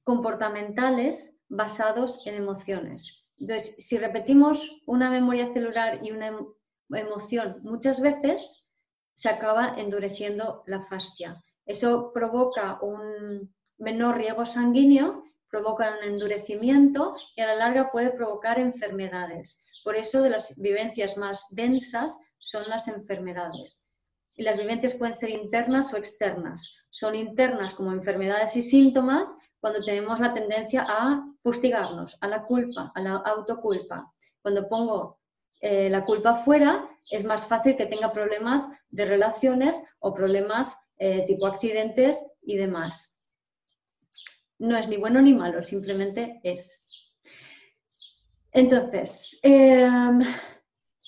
comportamentales basados en emociones. Entonces, si repetimos una memoria celular y una em, emoción muchas veces, se acaba endureciendo la fascia. Eso provoca un menor riego sanguíneo, provoca un endurecimiento y a la larga puede provocar enfermedades. Por eso de las vivencias más densas son las enfermedades. Y las vivencias pueden ser internas o externas. Son internas como enfermedades y síntomas cuando tenemos la tendencia a fustigarnos, a la culpa, a la autoculpa. Cuando pongo eh, la culpa fuera, es más fácil que tenga problemas de relaciones o problemas eh, tipo accidentes y demás. No es ni bueno ni malo, simplemente es. Entonces, em,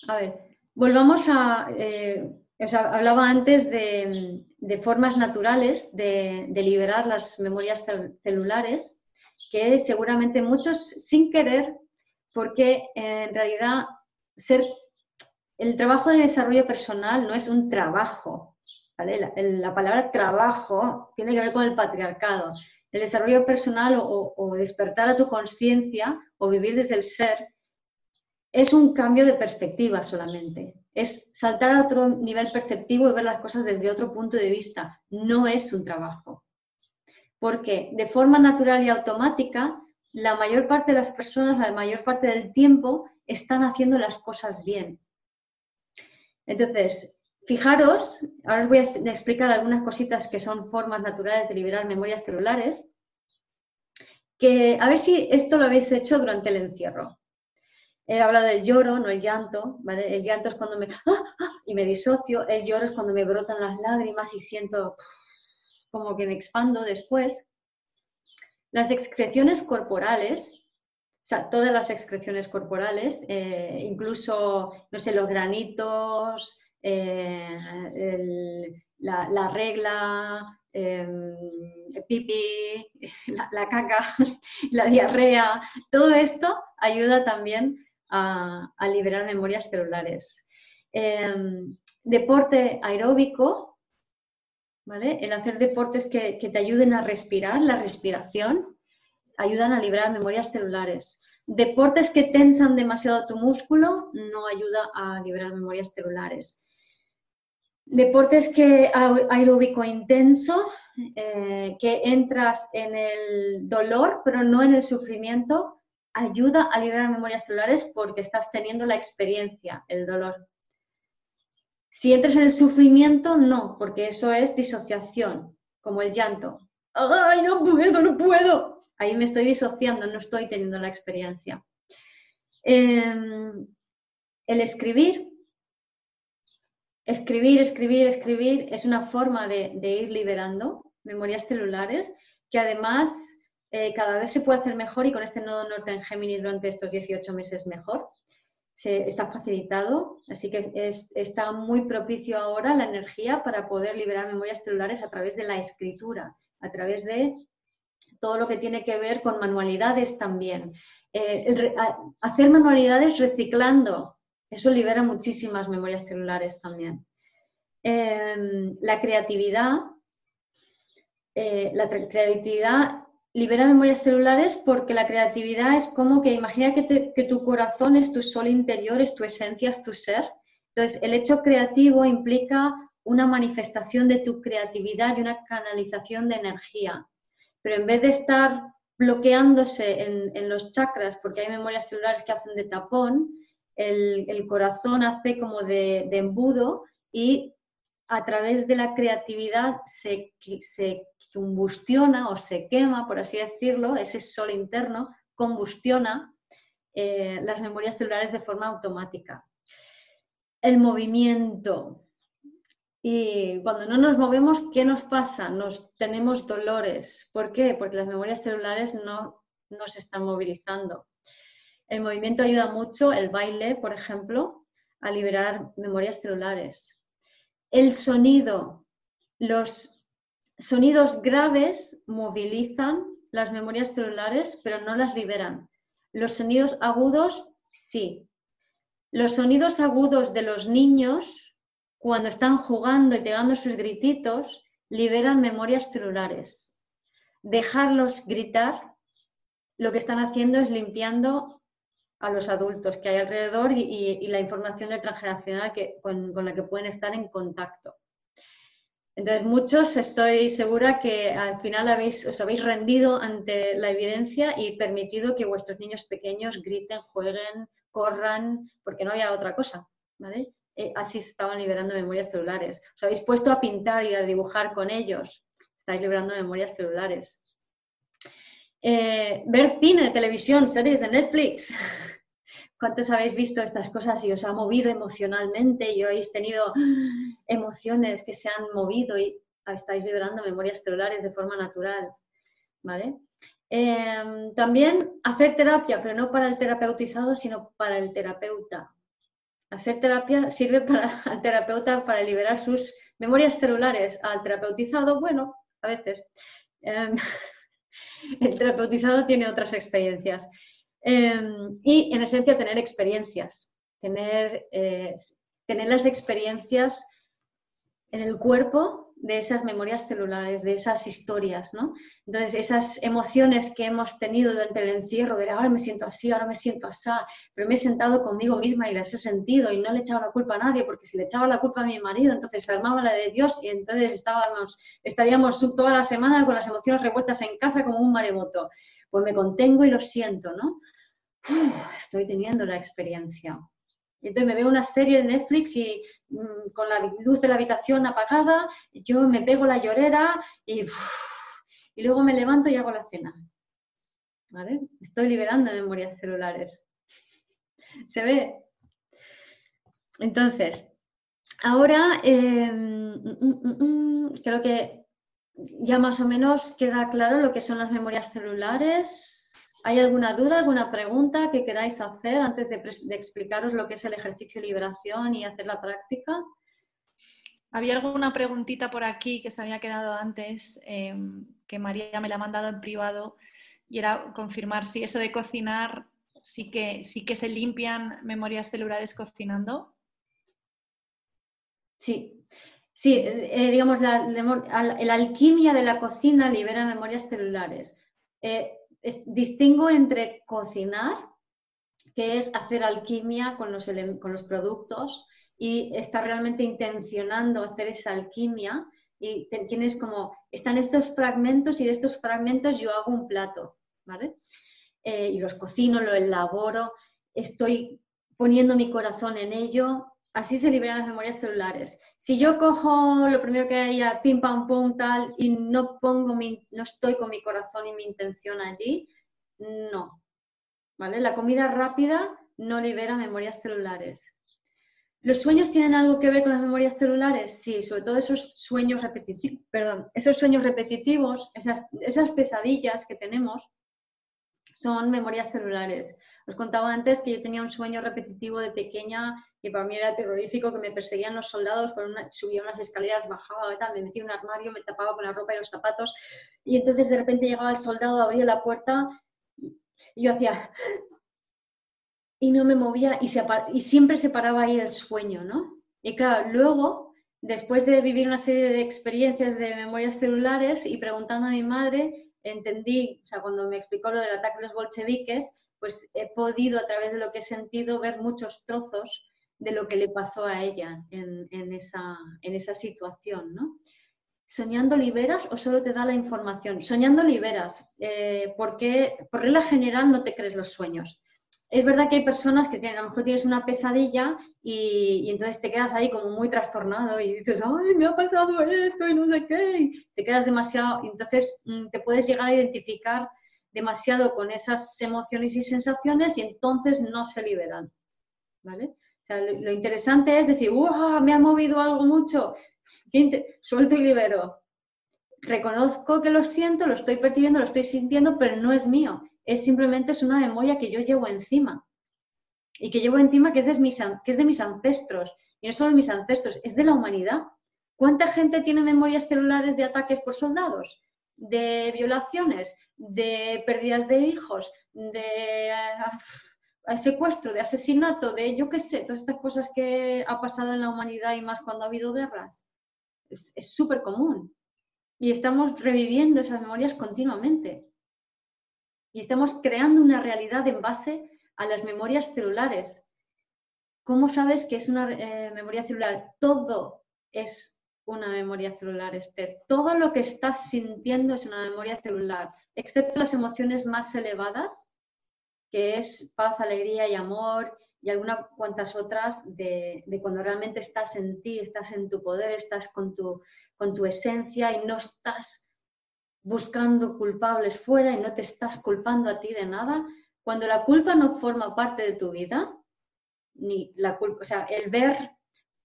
a ver, volvamos a... Eh, hablaba antes de, formas naturales de, liberar las memorias celulares, que seguramente muchos sin querer, porque en realidad ser, el trabajo de desarrollo personal no es un trabajo, la, palabra trabajo tiene que ver con el patriarcado. El desarrollo personal o, despertar a tu conciencia o vivir desde el ser es un cambio de perspectiva solamente. Es saltar a otro nivel perceptivo y ver las cosas desde otro punto de vista. No es un trabajo. Porque de forma natural y automática, la mayor parte de las personas, la mayor parte del tiempo, están haciendo las cosas bien. Entonces, fijaros, ahora os voy a explicar algunas cositas que son formas naturales de liberar memorias celulares, que a ver si esto lo habéis hecho durante el encierro. He hablado del lloro, no el llanto. El llanto es cuando me... ¡ah! ¡ah! y me disocio, el lloro es cuando me brotan las lágrimas y siento como que me expando después. Las excreciones corporales o sea, todas las excreciones corporales, eh, incluso, no sé, los granitos, eh, la, regla, em, el pipi, la, caca, la diarrea, todo esto ayuda también a, liberar memorias celulares. Em, deporte aeróbico, ¿vale? El hacer deportes que, que te ayuden a respirar, la respiración, ayudan a liberar memorias celulares. Deportes que tensan demasiado tu músculo no ayuda a liberar memorias celulares. Deportes que aeróbico intenso, eh, que entras en el dolor pero no en el sufrimiento, ayuda a liberar memorias celulares porque estás teniendo la experiencia, el dolor. Si entras en el sufrimiento, no, porque eso es disociación, como el llanto. ¡Ay, no puedo, no puedo! ahí me estoy disociando, no estoy teniendo la experiencia. Em, el escribir, escribir, escribir, escribir es una forma de, ir liberando memorias celulares que además eh, cada vez se puede hacer mejor y con este nodo norte en Géminis durante estos 18 meses mejor. Se, está facilitado, así que está muy propicio ahora la energía para poder liberar memorias celulares a través de la escritura, a través de todo lo que tiene que ver con manualidades también. Eh, hacer manualidades reciclando, eso libera muchísimas memorias celulares también. Em, la creatividad, eh, la creatividad libera memorias celulares porque la creatividad es como que imagina que, que, tu corazón es tu sol interior, es tu esencia, es tu ser. Entonces, el hecho creativo implica una manifestación de tu creatividad y una canalización de energía pero en vez de estar bloqueándose en, los chakras, porque hay memorias celulares que hacen de tapón, el, corazón hace como de, embudo y a través de la creatividad se, combustiona o se quema, por así decirlo, ese sol interno combustiona eh, las memorias celulares de forma automática. El movimiento, y cuando no nos movemos, ¿qué nos pasa? Nos tenemos dolores. ¿Por qué? Porque las memorias celulares no, no se están movilizando. El movimiento ayuda mucho, el baile, por ejemplo, a liberar memorias celulares. El sonido, los sonidos graves movilizan las memorias celulares, pero no las liberan. Los sonidos agudos, sí. Los sonidos agudos de los niños, cuando están jugando y pegando sus grititos, liberan memorias celulares. Dejarlos gritar, lo que están haciendo es limpiando a los adultos que hay alrededor y, la información del transgeneracional con, la que pueden estar en contacto. Entonces, muchos estoy segura que al final habéis, os habéis rendido ante la evidencia y permitido que vuestros niños pequeños griten, jueguen, corran, porque no había otra cosa. ¿vale? Eh, así estaban liberando memorias celulares. Os habéis puesto a pintar y a dibujar con ellos. Estáis liberando memorias celulares. Eh, ver cine, televisión, series de Netflix. ¿Cuántos habéis visto estas cosas y os ha movido emocionalmente y habéis tenido emociones que se han movido y estáis liberando memorias celulares de forma natural? ¿Vale? Em, también hacer terapia, pero no para el terapeutizado, sino para el terapeuta. Hacer terapia sirve para el terapeuta para liberar sus memorias celulares. Al terapeutizado, bueno, a veces. Em, el terapeutizado tiene otras experiencias. Em, y en esencia tener experiencias, tener, eh, tener las experiencias en el cuerpo de esas memorias celulares, de esas historias, ¿no? Entonces, esas emociones que hemos tenido durante el encierro, de ahora me siento así, ahora me siento así, pero me he sentado conmigo misma y las he sentido y no le he echado la culpa a nadie, porque si le echaba la culpa a mi marido, entonces se armaba la de Dios y entonces estábamos, estaríamos toda la semana con las emociones revueltas en casa como un maremoto. Pues me contengo y lo siento, ¿no? Estoy teniendo la experiencia. Entonces me veo una serie de Netflix y mm, con la luz de la habitación apagada, yo me pego la llorera y, y luego me levanto y hago la cena. ¿Vale? Estoy liberando memorias celulares. ¿Se ve? Entonces, ahora em, mm, mm, creo que ya más o menos queda claro lo que son las memorias celulares. ¿Hay alguna duda, alguna pregunta que queráis hacer antes de, explicaros lo que es el ejercicio de liberación y hacer la práctica? Había alguna preguntita por aquí que se había quedado antes, em, que María me la ha mandado en privado, y era confirmar si eso de cocinar sí que, sí que se limpian memorias celulares cocinando. Sí, sí, eh, digamos, la, alquimia de la cocina libera memorias celulares. Eh, distingo entre cocinar, que es hacer alquimia con los, con los productos y estar realmente intencionando hacer esa alquimia y tienes como, están estos fragmentos y de estos fragmentos yo hago un plato, ¿vale? Eh, y los cocino, lo elaboro, estoy poniendo mi corazón en ello, así se liberan las memorias celulares. Si yo cojo lo primero que haya, pim, pam, pum, tal, y no pongo mi, no estoy con mi corazón y mi intención allí, no. ¿Vale? La comida rápida no libera memorias celulares. ¿Los sueños tienen algo que ver con las memorias celulares? Sí, sobre todo esos sueños repetitivos, perdón, esos sueños repetitivos, esas, esas pesadillas que tenemos, son memorias celulares. Os contaba antes que yo tenía un sueño repetitivo de pequeña y para mí era terrorífico que me perseguían los soldados, subía unas escaleras, bajaba, me metía en un armario, me tapaba con la ropa y los zapatos y entonces de repente llegaba el soldado, abría la puerta y, yo hacía y no me movía y, y siempre se paraba ahí el sueño, ¿no? Y claro, luego, después de vivir una serie de experiencias de memorias celulares y preguntando a mi madre, entendí, o sea, cuando me explicó lo del ataque de los bolcheviques, pues he podido a través de lo que he sentido ver muchos trozos de lo que le pasó a ella en, esa, en esa situación, ¿no? ¿Soñando liberas o solo te da la información? Soñando liberas, eh, porque por regla general no te crees los sueños. Es verdad que hay personas que tienen, a lo mejor tienes una pesadilla y, y, entonces te quedas ahí como muy trastornado y dices, ay, me ha pasado esto y no sé qué, y te quedas demasiado, entonces mm, te puedes llegar a identificar demasiado con esas emociones y sensaciones y entonces no se liberan. ¿Vale? lo, interesante es decir, ¡wow! Me ha movido algo mucho. Suelto y libero. Reconozco que lo siento, lo estoy percibiendo, lo estoy sintiendo, pero no es mío. Es simplemente es una memoria que yo llevo encima. Y que llevo encima que es de mis, que es de mis ancestros. Y no solo de mis ancestros, es de la humanidad. ¿Cuánta gente tiene memorias celulares de ataques por soldados? de violaciones, de pérdidas de hijos, de eh, secuestro, de asesinato, de yo qué sé, todas estas cosas que ha pasado en la humanidad y más cuando ha habido guerras. Es súper común. Y estamos reviviendo esas memorias continuamente. Y estamos creando una realidad en base a las memorias celulares. ¿Cómo sabes que es una eh, memoria celular? Todo es una memoria celular, Esther. Todo lo que estás sintiendo es una memoria celular, excepto las emociones más elevadas, que es paz, alegría y amor y algunas cuantas otras de, cuando realmente estás en ti, estás en tu poder, estás con tu, con tu esencia y no estás buscando culpables fuera y no te estás culpando a ti de nada. Cuando la culpa no forma parte de tu vida, ni la culpa, o sea, el ver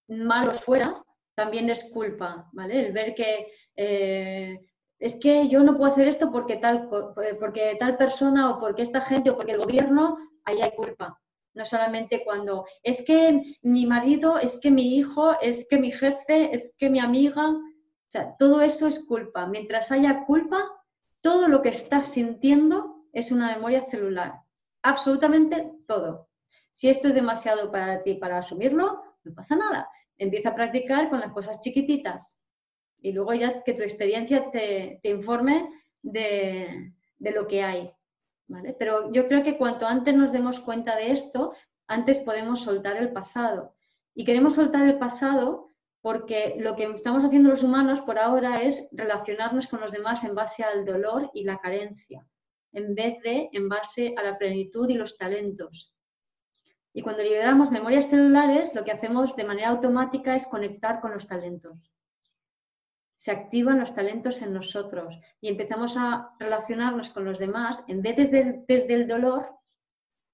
malos fuera también es culpa, ¿vale? El ver que eh, es que yo no puedo hacer esto porque tal, porque tal persona o porque esta gente o porque el gobierno, ahí hay culpa. No solamente cuando es que mi marido, es que mi hijo, es que mi jefe, es que mi amiga, o sea, todo eso es culpa. Mientras haya culpa, todo lo que estás sintiendo es una memoria celular. Absolutamente todo. Si esto es demasiado para ti para asumirlo, no pasa nada empieza a practicar con las cosas chiquititas y luego ya que tu experiencia te, informe de, lo que hay. ¿vale? Pero yo creo que cuanto antes nos demos cuenta de esto, antes podemos soltar el pasado. Y queremos soltar el pasado porque lo que estamos haciendo los humanos por ahora es relacionarnos con los demás en base al dolor y la carencia, en vez de en base a la plenitud y los talentos. Y cuando liberamos memorias celulares, lo que hacemos de manera automática es conectar con los talentos. Se activan los talentos en nosotros y empezamos a relacionarnos con los demás, en vez desde, desde el dolor,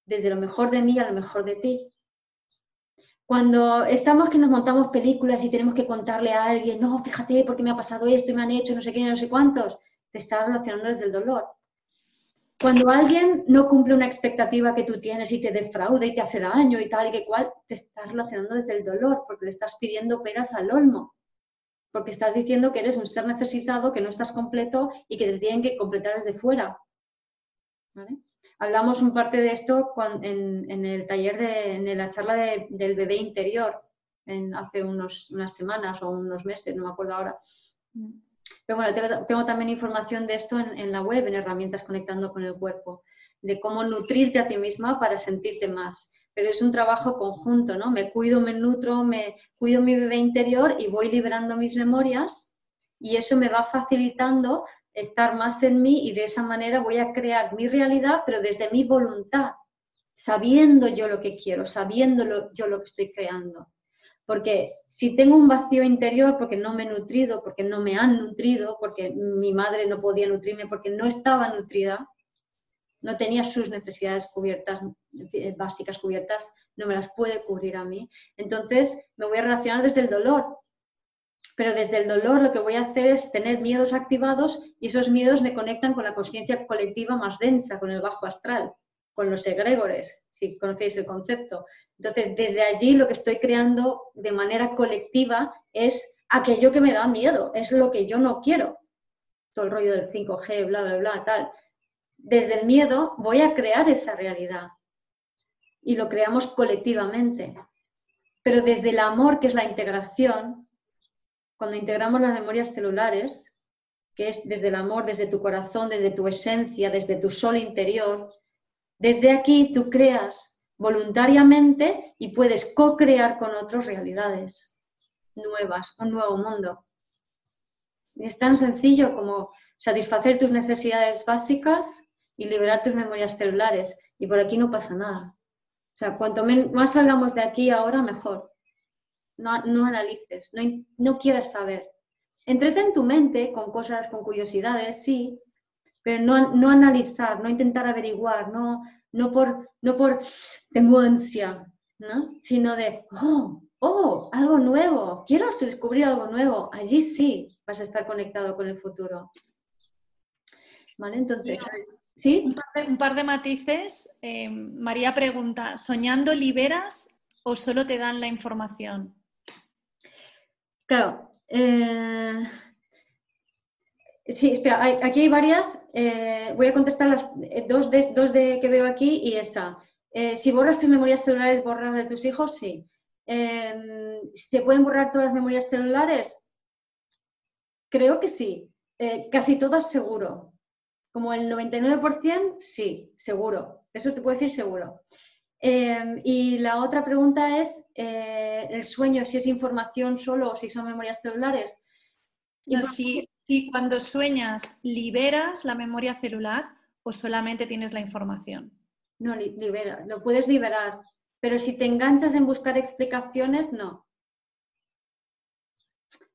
desde lo mejor de mí a lo mejor de ti. Cuando estamos que nos montamos películas y tenemos que contarle a alguien, no, fíjate, porque me ha pasado esto y me han hecho no sé qué, no sé cuántos, te estás relacionando desde el dolor. Cuando alguien no cumple una expectativa que tú tienes y te defrauda y te hace daño y tal y que cual, te estás relacionando desde el dolor porque le estás pidiendo peras al olmo. Porque estás diciendo que eres un ser necesitado, que no estás completo y que te tienen que completar desde fuera. Hablamos un parte de esto en, el taller, de, en la charla del bebé interior, hace unos, unas semanas o unos meses, no me acuerdo ahora. Pero bueno, tengo, también información de esto en, la web, en herramientas conectando con el cuerpo, de cómo nutrirte a ti misma para sentirte más. Pero es un trabajo conjunto, ¿no? Me cuido, me nutro, me cuido mi bebé interior y voy liberando mis memorias y eso me va facilitando estar más en mí y de esa manera voy a crear mi realidad, pero desde mi voluntad, sabiendo yo lo que quiero, sabiendo yo lo que estoy creando. Porque si tengo un vacío interior porque no me he nutrido, porque no me han nutrido, porque mi madre no podía nutrirme, porque no estaba nutrida, no tenía sus necesidades cubiertas, eh, básicas cubiertas, no me las puede cubrir a mí. Entonces me voy a relacionar desde el dolor. Pero desde el dolor lo que voy a hacer es tener miedos activados y esos miedos me conectan con la conciencia colectiva más densa, con el bajo astral, con los egregores, si conocéis el concepto. Entonces, desde allí lo que estoy creando de manera colectiva es aquello que me da miedo, es lo que yo no quiero. Todo el rollo del 5G, bla, bla, bla, tal. Desde el miedo voy a crear esa realidad y lo creamos colectivamente. Pero desde el amor, que es la integración, cuando integramos las memorias celulares, que es desde el amor, desde tu corazón, desde tu esencia, desde tu sol interior, desde aquí tú creas voluntariamente y puedes co-crear con otros realidades nuevas, un nuevo mundo. Es tan sencillo como satisfacer tus necesidades básicas y liberar tus memorias celulares. Y por aquí no pasa nada. O sea, cuanto más salgamos de aquí ahora, mejor. No, no analices, no, no quieras saber. Entrete en tu mente con cosas, con curiosidades, sí, pero no, no analizar, no intentar averiguar, no, no por, no por tengo ansia, ¿no? sino de, oh, oh, algo nuevo, quiero descubrir algo nuevo, allí sí vas a estar conectado con el futuro. ¿Vale? Entonces, ¿sí? Un par de, matices. Eh, María pregunta, ¿soñando liberas o solo te dan la información? Claro. Eh, Sí, espera, aquí hay varias. Eh, voy a contestar las eh, dos de, dos de que veo aquí y esa. Eh, si borras tus memorias celulares, borras de tus hijos, sí. Em, ¿Se pueden borrar todas las memorias celulares? Creo que sí. casi todas seguro. Como el 99%, sí, seguro. Eso te puedo decir seguro. Em, y la otra pregunta es, ¿el sueño si es información solo o si son memorias celulares? No, si, si cuando sueñas liberas la memoria celular o solamente tienes la información. No, libera, lo puedes liberar, pero si te enganchas en buscar explicaciones, no.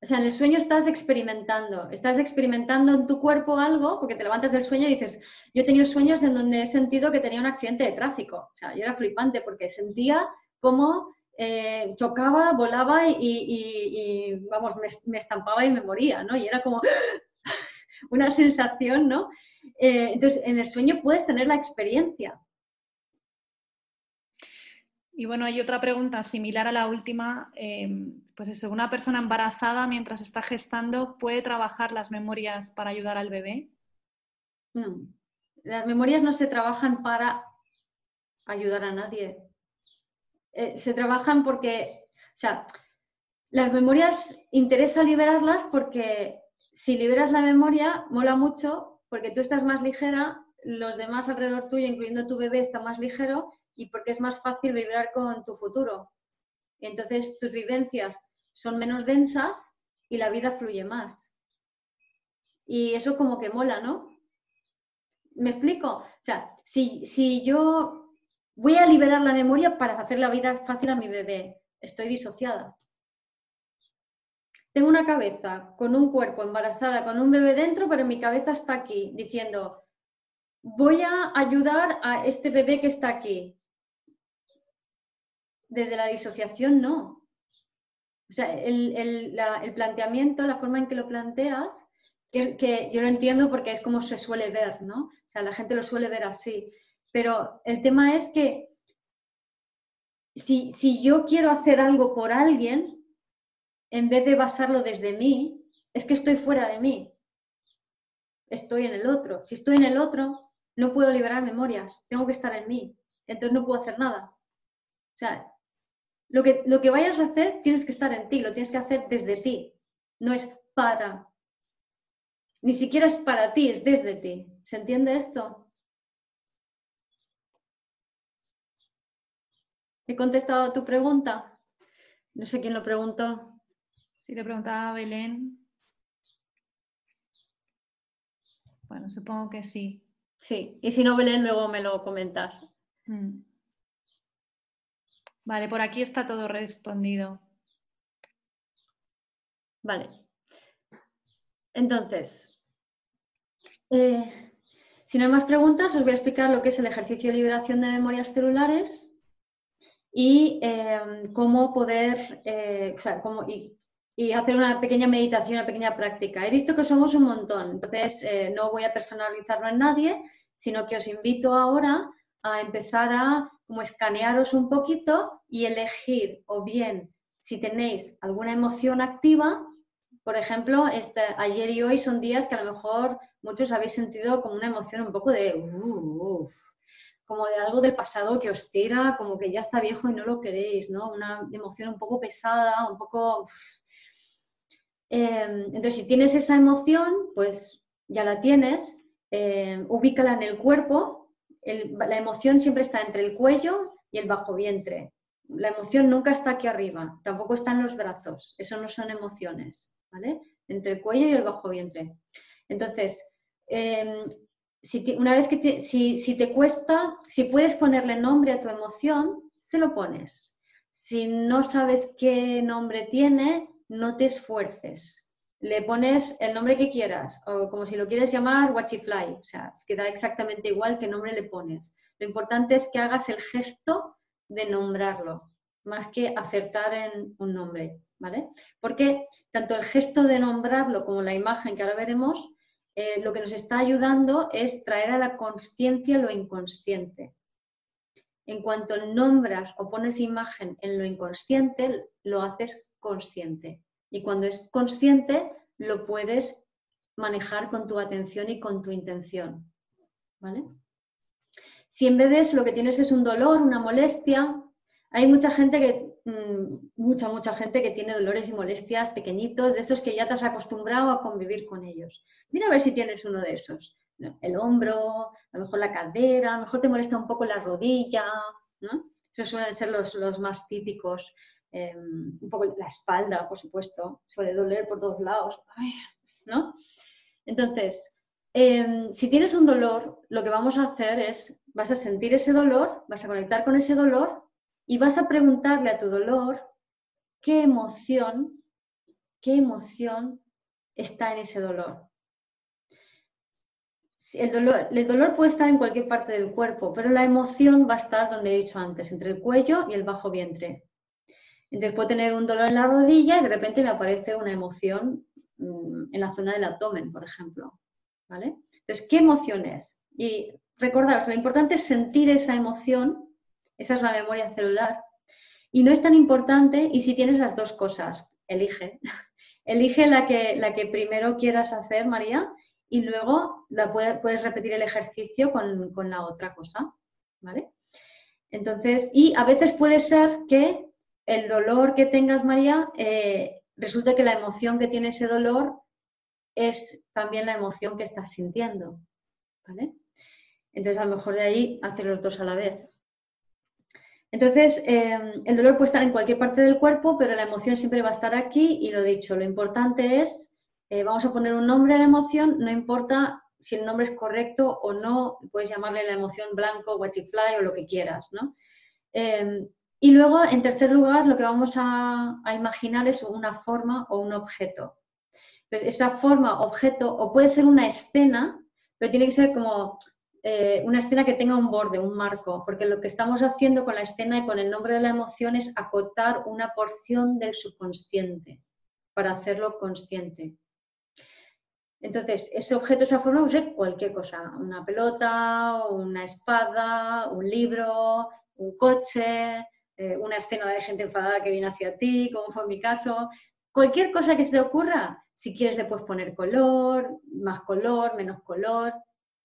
O sea, en el sueño estás experimentando, estás experimentando en tu cuerpo algo, porque te levantas del sueño y dices, yo he tenido sueños en donde he sentido que tenía un accidente de tráfico. O sea, yo era flipante porque sentía como eh, chocaba, volaba y, vamos, me, estampaba y me moría, ¿no? Y era como una sensación, ¿no? Eh, entonces, en el sueño puedes tener la experiencia. Y bueno, hay otra pregunta similar a la última. Em, pues eso, ¿una persona embarazada mientras está gestando puede trabajar las memorias para ayudar al bebé? No. Las memorias no se trabajan para ayudar a nadie. Eh, se trabajan porque, o sea, las memorias interesa liberarlas porque si liberas la memoria, mola mucho porque tú estás más ligera, los demás alrededor tuyo, incluyendo tu bebé, está más ligero y porque es más fácil vibrar con tu futuro. entonces tus vivencias son menos densas y la vida fluye más. Y eso como que mola, ¿no? ¿Me explico? O sea, si, si yo Voy a liberar la memoria para hacer la vida fácil a mi bebé. Estoy disociada. Tengo una cabeza con un cuerpo embarazada, con un bebé dentro, pero mi cabeza está aquí diciendo, voy a ayudar a este bebé que está aquí. Desde la disociación, no. O sea, el, planteamiento, la forma en que lo planteas, que, que, yo lo entiendo porque es como se suele ver, ¿no? O sea, la gente lo suele ver así. Pero el tema es que si, yo quiero hacer algo por alguien, en vez de basarlo desde mí, es que estoy fuera de mí. Estoy en el otro. Si estoy en el otro, no puedo liberar memorias. Tengo que estar en mí. Entonces no puedo hacer nada. O sea, lo que, lo que vayas a hacer tienes que estar en ti, lo tienes que hacer desde ti. No es para. Ni siquiera es para ti, es desde ti. ¿Se entiende esto? ¿He contestado a tu pregunta? No sé quién lo preguntó. Sí, le preguntaba a Belén. Bueno, supongo que sí. Sí, y si no, Belén, luego me lo comentas. Mm. Vale, por aquí está todo respondido. Vale. Entonces, eh, si no hay más preguntas, os voy a explicar lo que es el ejercicio de liberación de memorias celulares y em, cómo poder, eh, o sea, cómo, y, hacer una pequeña meditación, una pequeña práctica. He visto que somos un montón, entonces eh, no voy a personalizarlo en nadie, sino que os invito ahora a empezar a como escanearos un poquito y elegir o bien si tenéis alguna emoción activa, por ejemplo, este, ayer y hoy son días que a lo mejor muchos habéis sentido como una emoción un poco de como de algo del pasado que os tira, como que ya está viejo y no lo queréis, ¿no? Una emoción un poco pesada, un poco... Em, entonces, si tienes esa emoción, pues ya la tienes, em, ubícala en el cuerpo. la emoción siempre está entre el cuello y el bajo vientre. La emoción nunca está aquí arriba, tampoco está en los brazos. Eso no son emociones, ¿vale? Entre el cuello y el bajo vientre. Entonces, em, si una vez que te, si, te cuesta, si puedes ponerle nombre a tu emoción, se lo pones. Si no sabes qué nombre tiene, no te esfuerces. Le pones el nombre que quieras, o como si lo quieres llamar Watchifly, o sea, es que da exactamente igual qué nombre le pones. Lo importante es que hagas el gesto de nombrarlo, más que acertar en un nombre, ¿vale? Porque tanto el gesto de nombrarlo como la imagen que ahora veremos eh, lo que nos está ayudando es traer a la consciencia lo inconsciente. En cuanto nombras o pones imagen en lo inconsciente, lo haces consciente. Y cuando es consciente, lo puedes manejar con tu atención y con tu intención. ¿Vale? Si en vez de eso lo que tienes es un dolor, una molestia, hay mucha gente que, mucha, mucha gente que tiene dolores y molestias pequeñitos, de esos que ya te has acostumbrado a convivir con ellos. Mira a ver si tienes uno de esos. El hombro, a lo mejor la cadera, a lo mejor te molesta un poco la rodilla, ¿no? Esos suelen ser los, los más típicos. Em, un poco la espalda, por supuesto, suele doler por todos lados, ¿no? Entonces, em, si tienes un dolor, lo que vamos a hacer es, vas a sentir ese dolor, vas a conectar con ese dolor y vas a preguntarle a tu dolor qué emoción, qué emoción está en ese dolor. El dolor, el dolor puede estar en cualquier parte del cuerpo, pero la emoción va a estar donde he dicho antes, entre el cuello y el bajo vientre. Entonces puedo tener un dolor en la rodilla y de repente me aparece una emoción mm, en la zona del abdomen, por ejemplo. ¿Vale? Entonces, ¿qué emoción es? Y recordaros, lo importante es sentir esa emoción esa es la memoria celular. Y no es tan importante, y si tienes las dos cosas, elige. elige la que, la que primero quieras hacer, María, y luego la puedes repetir el ejercicio con, la otra cosa. ¿Vale? Entonces, y a veces puede ser que el dolor que tengas, María, eh, resulte que la emoción que tiene ese dolor es también la emoción que estás sintiendo. ¿Vale? Entonces, a lo mejor de ahí hacer los dos a la vez. Entonces, em, el dolor puede estar en cualquier parte del cuerpo, pero la emoción siempre va a estar aquí y lo dicho, lo importante es, eh, vamos a poner un nombre a la emoción, no importa si el nombre es correcto o no, puedes llamarle la emoción blanco, watchifly o lo que quieras, ¿no? Em, y luego, en tercer lugar, lo que vamos a, a imaginar es una forma o un objeto. Entonces, esa forma, objeto, o puede ser una escena, pero tiene que ser como eh, una escena que tenga un borde, un marco, porque lo que estamos haciendo con la escena y con el nombre de la emoción es acotar una porción del subconsciente para hacerlo consciente. Entonces, ese objeto, esa forma, cualquier cosa, una pelota, una espada, un libro, un coche, eh, una escena de gente enfadada que viene hacia ti, como fue mi caso. Cualquier cosa que se te ocurra, si quieres le puedes poner color, más color, menos color,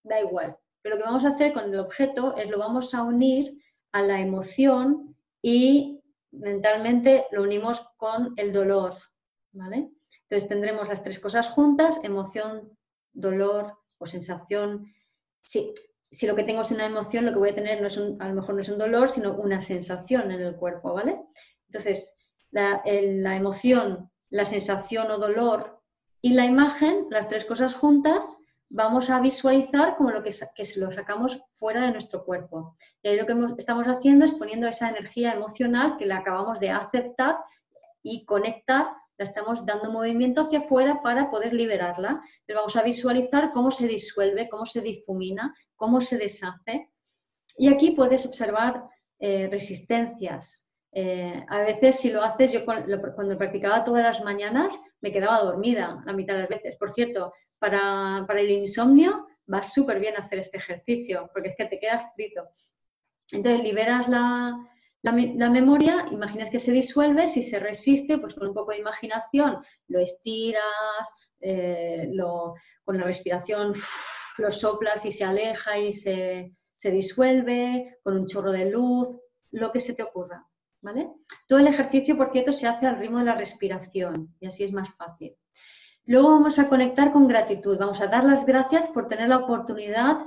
da igual. Pero lo que vamos a hacer con el objeto es lo vamos a unir a la emoción y mentalmente lo unimos con el dolor, ¿vale? Entonces tendremos las tres cosas juntas, emoción, dolor o sensación. Si, si lo que tengo es una emoción, lo que voy a tener no es a lo mejor no es un dolor, sino una sensación en el cuerpo, ¿vale? Entonces, la emoción, la sensación o dolor y la imagen, las tres cosas juntas, vamos a visualizar como lo que, lo sacamos fuera de nuestro cuerpo. Y ahí lo que estamos haciendo es poniendo esa energía emocional que la acabamos de aceptar y conectar, la estamos dando movimiento hacia afuera para poder liberarla. Entonces vamos a visualizar cómo se disuelve, cómo se difumina, cómo se deshace. Y aquí puedes observar eh, resistencias. Eh, a veces si lo haces, yo cuando practicaba todas las mañanas me quedaba dormida la mitad de las veces. Por cierto, para, el insomnio va súper bien hacer este ejercicio, porque es que te quedas frito. Entonces liberas la, memoria, imaginas que se disuelve, si se resiste, pues con un poco de imaginación lo estiras, eh, con la respiración lo soplas y se aleja y se, se, disuelve, con un chorro de luz, lo que se te ocurra. ¿vale? Todo el ejercicio, por cierto, se hace al ritmo de la respiración y así es más fácil. Luego vamos a conectar con gratitud, vamos a dar las gracias por tener la oportunidad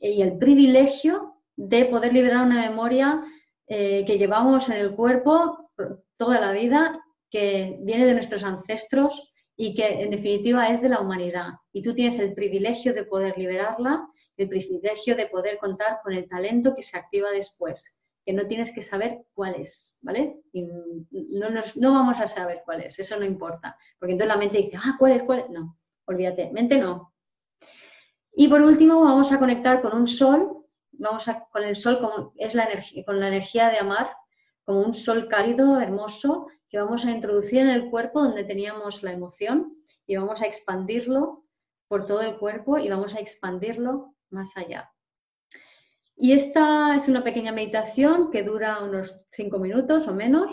y el privilegio de poder liberar una memoria eh, que llevamos en el cuerpo toda la vida, que viene de nuestros ancestros y que en definitiva es de la humanidad. Y tú tienes el privilegio de poder liberarla, el privilegio de poder contar con el talento que se activa después que no tienes que saber cuál es, ¿vale? Y no, no vamos a saber cuál es, eso no importa, porque entonces la mente dice, ah, ¿cuál es? ¿Cuál es? No, olvídate, mente no. Y por último vamos a conectar con un sol, vamos a, con el sol es la con la energía de amar, como un sol cálido, hermoso, que vamos a introducir en el cuerpo donde teníamos la emoción y vamos a expandirlo por todo el cuerpo y vamos a expandirlo más allá. Y esta es una pequeña meditación que dura unos cinco minutos o menos.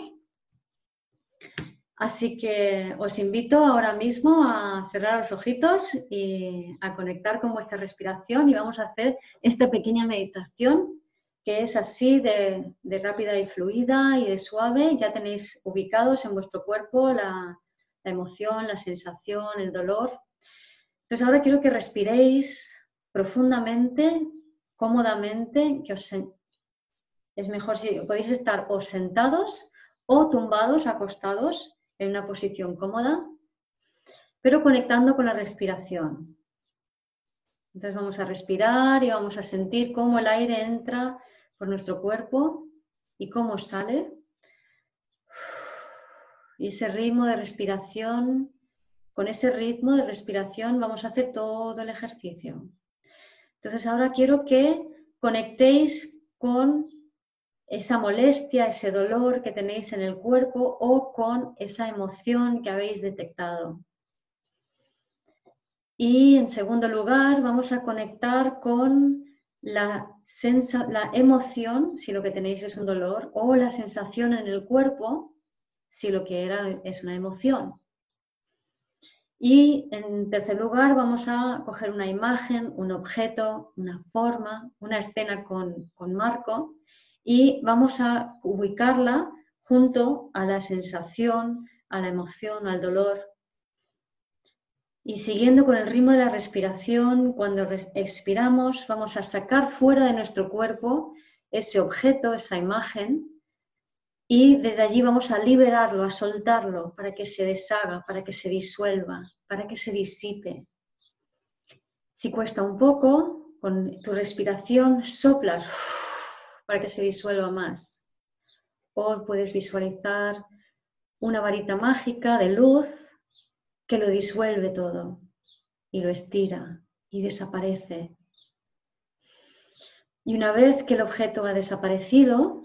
Así que os invito ahora mismo a cerrar los ojitos y a conectar con vuestra respiración y vamos a hacer esta pequeña meditación que es así de, rápida y fluida y de suave. Ya tenéis ubicados en vuestro cuerpo la, la emoción, la sensación, el dolor. Entonces ahora quiero que respiréis profundamente, cómodamente, que es mejor si podéis estar o sentados o tumbados, acostados en una posición cómoda, pero conectando con la respiración. Entonces vamos a respirar y vamos a sentir cómo el aire entra por nuestro cuerpo y cómo sale. Y ese ritmo de respiración, con ese ritmo de respiración vamos a hacer todo el ejercicio. Entonces ahora quiero que conectéis con esa molestia, ese dolor que tenéis en el cuerpo o con esa emoción que habéis detectado. Y en segundo lugar, vamos a conectar con la, la emoción, si lo que tenéis es un dolor, o la sensación en el cuerpo, si lo que era es una emoción. Y en tercer lugar, vamos a coger una imagen, un objeto, una forma, una escena con, con marco y vamos a ubicarla junto a la sensación, a la emoción, al dolor. Y siguiendo con el ritmo de la respiración, cuando expiramos, vamos a sacar fuera de nuestro cuerpo ese objeto, esa imagen, y desde allí vamos a liberarlo, a soltarlo, para que se deshaga, para que se disuelva, para que se disipe. Si cuesta un poco, con tu respiración soplas para que se disuelva más. O puedes visualizar una varita mágica de luz que lo disuelve todo y lo estira y desaparece. Y una vez que el objeto ha desaparecido,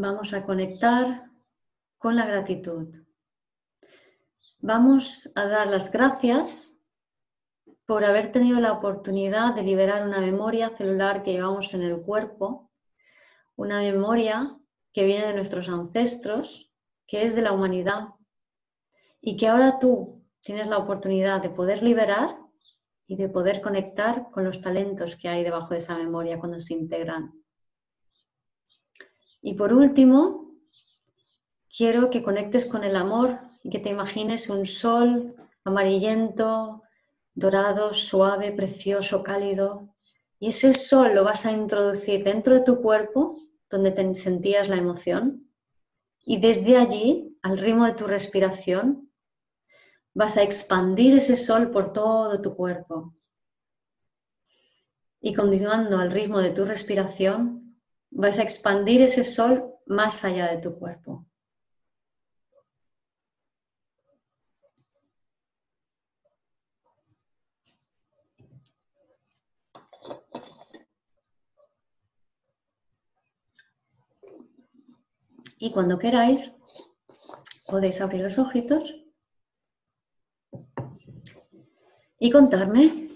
vamos a conectar con la gratitud. Vamos a dar las gracias por haber tenido la oportunidad de liberar una memoria celular que llevamos en el cuerpo, una memoria que viene de nuestros ancestros, que es de la humanidad y que ahora tú tienes la oportunidad de poder liberar y de poder conectar con los talentos que hay debajo de esa memoria cuando se integran. Y por último, quiero que conectes con el amor y que te imagines un sol amarillento, dorado, suave, precioso, cálido. Y ese sol lo vas a introducir dentro de tu cuerpo, donde te sentías la emoción. Y desde allí, al ritmo de tu respiración, vas a expandir ese sol por todo tu cuerpo. Y continuando al ritmo de tu respiración, vas a expandir ese sol más allá de tu cuerpo. Y cuando queráis, podéis abrir los ojitos y contarme.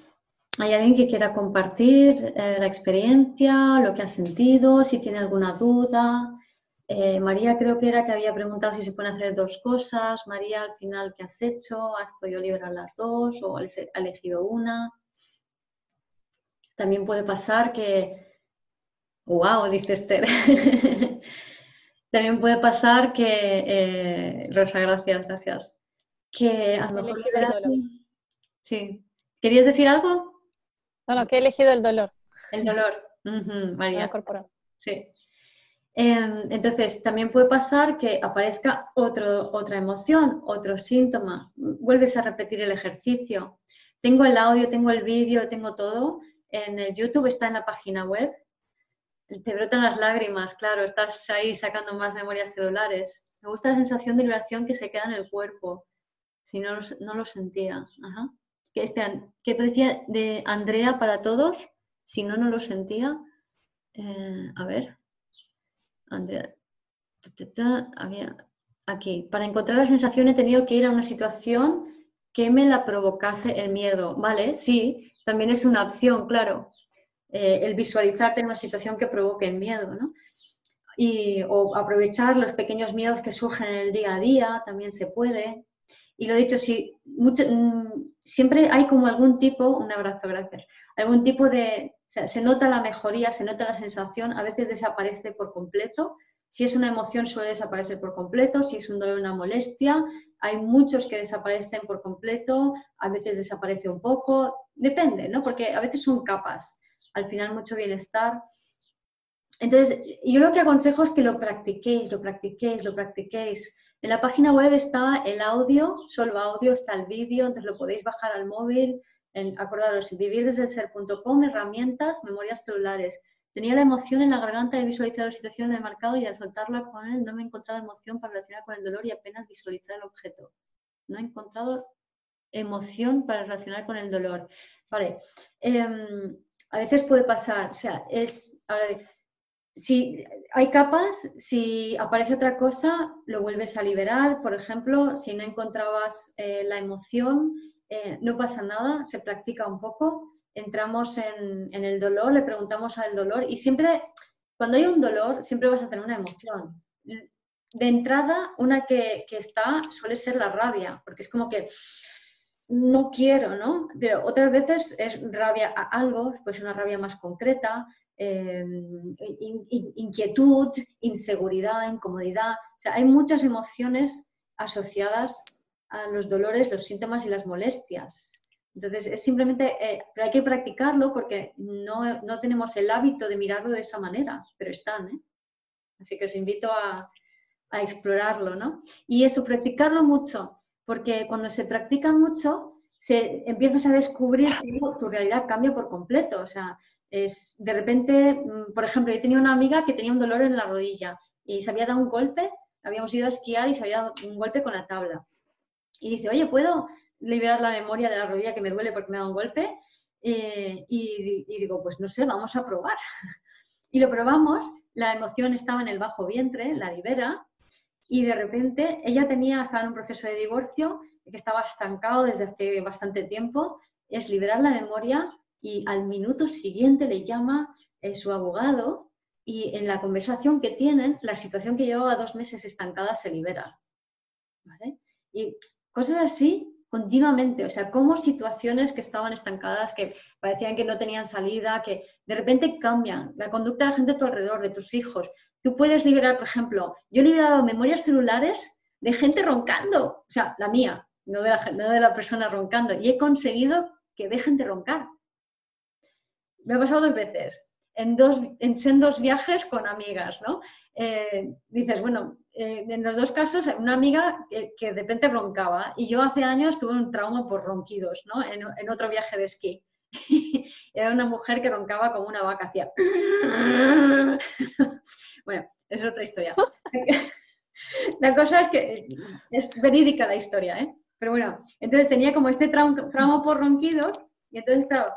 ¿Hay alguien que quiera compartir eh, la experiencia, lo que ha sentido, si tiene alguna duda? Eh, María creo que era que había preguntado si se pueden hacer dos cosas. María, al final, ¿qué has hecho? ¿Has podido liberar las dos o has elegido una? También puede pasar que, wow, dice Esther. También puede pasar que, eh, Rosa, gracias, gracias, que a lo mejor... Sí. ¿Querías decir algo? Bueno, que he elegido el dolor. El dolor, María. corporal. Sí. Em, entonces, también puede pasar que aparezca otro, otra emoción, otro síntoma. Vuelves a repetir el ejercicio. Tengo el audio, tengo el vídeo, tengo todo. En el YouTube está en la página web te brotan las lágrimas, claro, estás ahí sacando más memorias celulares. Me gusta la sensación de liberación que se queda en el cuerpo, si no no lo sentía. Ajá. ¿Qué, esperan, ¿qué decía de Andrea para todos? Si no, no lo sentía. Eh, a ver. Andrea. aquí. Para encontrar la sensación he tenido que ir a una situación que me la provocase el miedo. Vale, sí, también es una opción, claro. Eh, el visualizarte en una situación que provoque el miedo. ¿no? y, o aprovechar los pequeños miedos que surgen en el día a día, también se puede. Y lo dicho, si mm, siempre hay como algún tipo, un abrazo, gracias, algún tipo de, se nota la mejoría, se nota la sensación, a veces desaparece por completo. Si es una emoción suele desaparecer por completo, si es un dolor, una molestia, hay muchos que desaparecen por completo, a veces desaparece un poco, depende, ¿no? Porque a veces son capas, al final mucho bienestar. Entonces, yo lo que aconsejo es que lo practiquéis, lo practiquéis, lo practiquéis. En la página web está el audio, solo audio, está el vídeo, entonces lo podéis bajar al móvil. En, acordaros, vivirdesdelser.com, herramientas, memorias celulares. Tenía la emoción en la garganta, he visualizado la situación en el mercado y al soltarla con él no me he encontrado emoción para relacionar con el dolor y apenas visualizar el objeto. No he encontrado emoción para relacionar con el dolor. Vale. Em, a veces puede pasar, o sea, es, si hay capas, si aparece otra cosa, lo vuelves a liberar. Por ejemplo, si no encontrabas eh, la emoción, eh, no pasa nada, se practica un poco. Entramos en, el dolor, le preguntamos al dolor y siempre, cuando hay un dolor, siempre vas a tener una emoción. De entrada, una que, que está suele ser la rabia, porque es como que no quiero, ¿no? Pero otras veces es rabia a algo, pues una rabia más concreta, Em, inquietud, inseguridad, incomodidad. O sea, hay muchas emociones asociadas a los dolores, los síntomas y las molestias. Entonces, es simplemente, eh, pero hay que practicarlo porque no, no, tenemos el hábito de mirarlo de esa manera, pero están, ¿eh? Así que os invito a, a explorarlo, ¿no? Y eso, practicarlo mucho, porque cuando se practica mucho, se, empiezas a descubrir que tu realidad cambia por completo. O sea, es, de repente, mm, por ejemplo, yo tenía una amiga que tenía un dolor en la rodilla y se había dado un golpe, habíamos ido a esquiar y se había dado un golpe con la tabla. Y dice, oye, ¿puedo liberar la memoria de la rodilla que me duele porque me ha dado un golpe? Eh, y, digo, pues no sé, vamos a probar. y lo probamos, la emoción estaba en el bajo vientre, la libera, y de repente ella tenía, estaba en un proceso de divorcio, que estaba estancado desde hace bastante tiempo, es liberar la memoria y al minuto siguiente le llama eh, su abogado y en la conversación que tienen, la situación que llevaba dos meses estancada se libera. Y cosas así continuamente, o sea, como situaciones que estaban estancadas, que parecían que no tenían salida, que de repente cambian la conducta de la gente a tu alrededor, de tus hijos. Tú puedes liberar, por ejemplo, yo he liberado memorias celulares de gente roncando, o sea, la mía, no de la, no de la persona roncando, y he conseguido que dejen de roncar me ha pasado dos veces, en, dos, en sendos viajes con amigas, ¿no? Eh, dices, bueno, eh, en los dos casos, una amiga que, de repente roncaba y yo hace años tuve un trauma por ronquidos, ¿no? En, otro viaje de esquí. Era una mujer que roncaba como una vaca, hacía... bueno, es otra historia. La cosa es que es verídica la historia, ¿eh? Pero bueno, entonces tenía como este trauma por ronquidos y entonces, claro,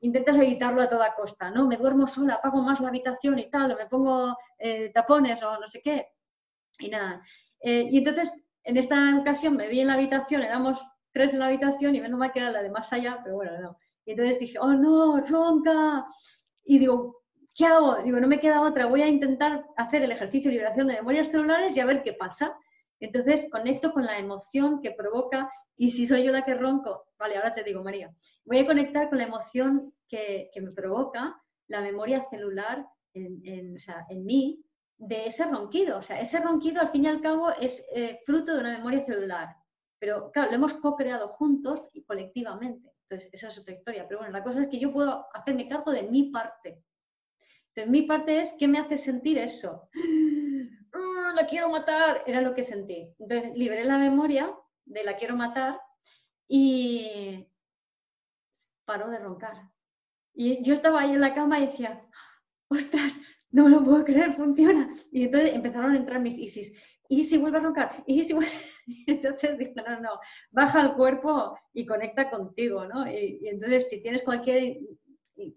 intentas evitarlo a toda costa, ¿no? Me duermo sola, apago más la habitación y tal, o me pongo eh, tapones o no sé qué. Y nada. Eh, y entonces, en esta ocasión me vi en la habitación, éramos tres en la habitación y menos mal que era la de más allá, pero bueno, no. Y entonces dije, oh no, ronca. Y digo, ¿qué hago? Digo, no me queda otra, voy a intentar hacer el ejercicio de liberación de memorias celulares y a ver qué pasa. Entonces conecto con la emoción que provoca y si soy yo la que ronco, vale, ahora te digo, María, voy a conectar con la emoción que, me provoca la memoria celular en, mí de ese ronquido. O sea, ese ronquido al fin y al cabo es eh, fruto de una memoria celular. Pero claro, lo hemos co-creado juntos y colectivamente. Entonces, esa es otra historia. Pero bueno, la cosa es que yo puedo hacerme cargo de mi parte. Entonces, mi parte es qué me hace sentir eso. ¡Ah, la quiero matar, era lo que sentí. Entonces, liberé la memoria de la quiero matar y paró de roncar. Y yo estaba ahí en la cama y decía, ostras, no me lo puedo creer, funciona. Y entonces empezaron a entrar mis ISIS. ¿Y vuelve a roncar? ¿Y si Entonces dije, no, no, baja el cuerpo y conecta contigo, ¿no? Y, y, entonces si tienes cualquier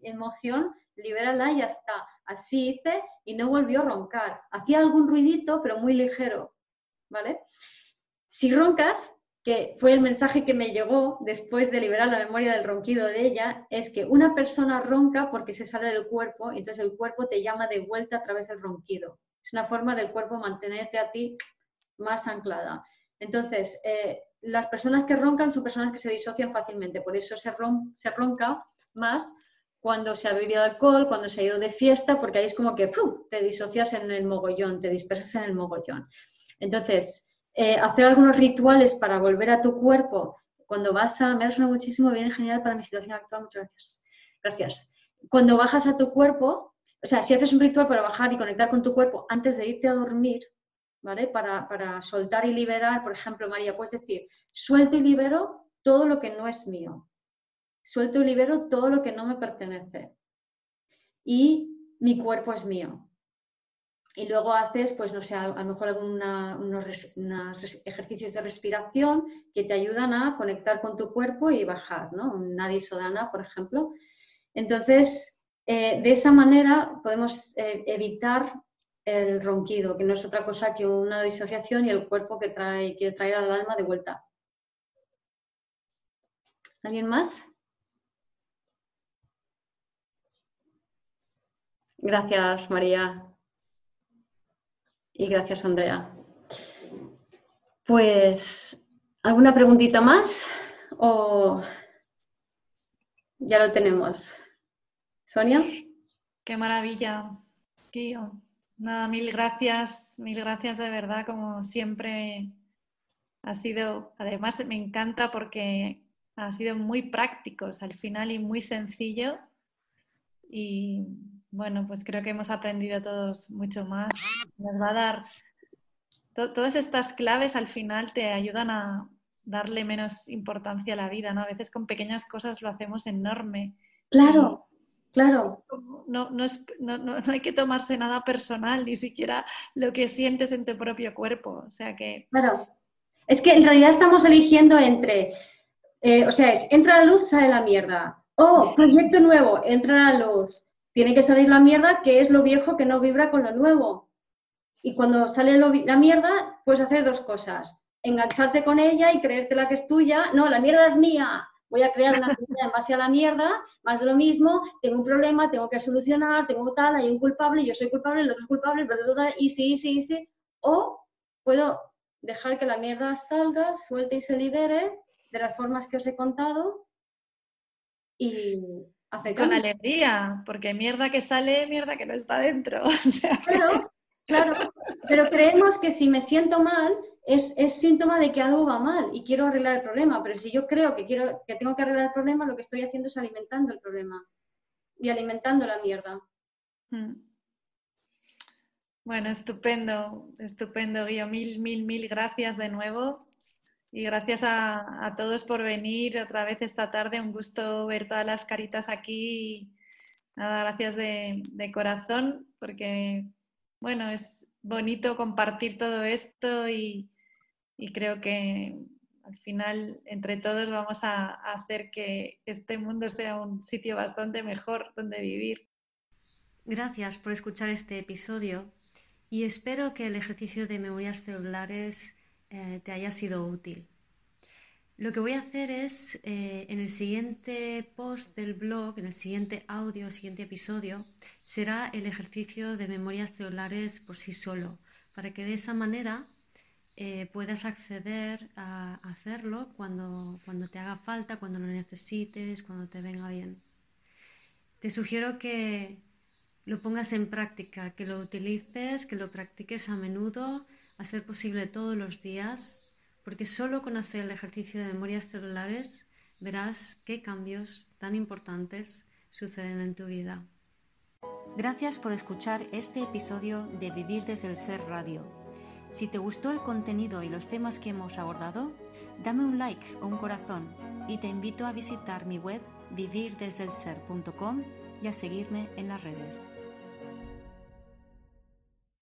emoción, libérala y ya está. Así hice y no volvió a roncar. Hacía algún ruidito, pero muy ligero, ¿vale? Si roncas, que fue el mensaje que me llegó después de liberar la memoria del ronquido de ella, es que una persona ronca porque se sale del cuerpo, entonces el cuerpo te llama de vuelta a través del ronquido. Es una forma del cuerpo mantenerte a ti más anclada. Entonces, eh, las personas que roncan son personas que se disocian fácilmente, por eso se, se ronca más cuando se ha bebido alcohol, cuando se ha ido de fiesta, porque ahí es como que te disocias en el mogollón, te dispersas en el mogollón. Entonces, eh, hacer algunos rituales para volver a tu cuerpo cuando vas a, me ha muchísimo, viene genial para mi situación actual, muchas gracias. Gracias. Cuando bajas a tu cuerpo, o sea, si haces un ritual para bajar y conectar con tu cuerpo antes de irte a dormir, ¿vale? Para, para soltar y liberar, por ejemplo, María, puedes decir, suelto y libero todo lo que no es mío. Suelto y libero todo lo que no me pertenece. Y mi cuerpo es mío. Y luego haces, pues no sé, a, lo mejor unos, ejercicios de respiración que te ayudan a conectar con tu cuerpo y bajar, ¿no? Un Sodana, por ejemplo. Entonces, eh, de esa manera podemos eh, evitar el ronquido, que no es otra cosa que una disociación y el cuerpo que trae, quiere traer al alma de vuelta. ¿Alguien más? Gracias, María. Y gracias, Andrea. Pues, ¿alguna preguntita más? ¿O ya lo tenemos? Sonia. Qué maravilla, tío. Nada, mil gracias, mil gracias de verdad, como siempre ha sido, además me encanta porque ha sido muy prácticos al final y muy sencillo. Y bueno, pues creo que hemos aprendido todos mucho más. Nos va a dar, todas estas claves al final te ayudan a darle menos importancia a la vida, ¿no? A veces con pequeñas cosas lo hacemos enorme. Claro. Claro. No, no, es, no, no, hay que tomarse nada personal, ni siquiera lo que sientes en tu propio cuerpo. O sea que. Claro. Es que en realidad estamos eligiendo entre. Eh, o sea, es entra la luz, sale la mierda. Oh, proyecto nuevo, entra la luz. Tiene que salir la mierda, que es lo viejo que no vibra con lo nuevo. Y cuando sale la mierda, puedes hacer dos cosas. Engancharte con ella y creértela que es tuya. No, la mierda es mía voy a crear una vida en base a la mierda, más de lo mismo, tengo un problema, tengo que solucionar, tengo tal, hay un culpable, yo soy culpable, el otro es culpable, bla, bla, bla, y sí, sí, sí. O puedo dejar que la mierda salga, suelte y se libere de las formas que os he contado y Con alegría, porque mierda que sale, mierda que no está dentro. Claro, claro, pero creemos que si me siento mal, es, síntoma de que algo va mal y quiero arreglar el problema, pero si yo creo que, quiero, que tengo que arreglar el problema, lo que estoy haciendo es alimentando el problema y alimentando la mierda. Hmm. Bueno, estupendo, estupendo, Guillo. Mil, mil, mil gracias de nuevo. Y gracias a, todos por venir otra vez esta tarde. Un gusto ver todas las caritas aquí. Nada, gracias de, de corazón, porque, bueno, es bonito compartir todo esto y, creo que al final entre todos vamos a, hacer que este mundo sea un sitio bastante mejor donde vivir. Gracias por escuchar este episodio y espero que el ejercicio de memorias celulares eh, te haya sido útil. Lo que voy a hacer es, eh, en el siguiente post del blog, en el siguiente audio, siguiente episodio, será el ejercicio de memorias celulares por sí solo, para que de esa manera eh, puedas acceder a hacerlo cuando, cuando te haga falta, cuando lo necesites, cuando te venga bien. Te sugiero que lo pongas en práctica, que lo utilices, que lo practiques a menudo, a ser posible todos los días, porque solo con hacer el ejercicio de memorias celulares verás qué cambios tan importantes suceden en tu vida. Gracias por escuchar este episodio de Vivir desde el Ser Radio. Si te gustó el contenido y los temas que hemos abordado, dame un like o un corazón y te invito a visitar mi web vivirdesdelser.com y a seguirme en las redes.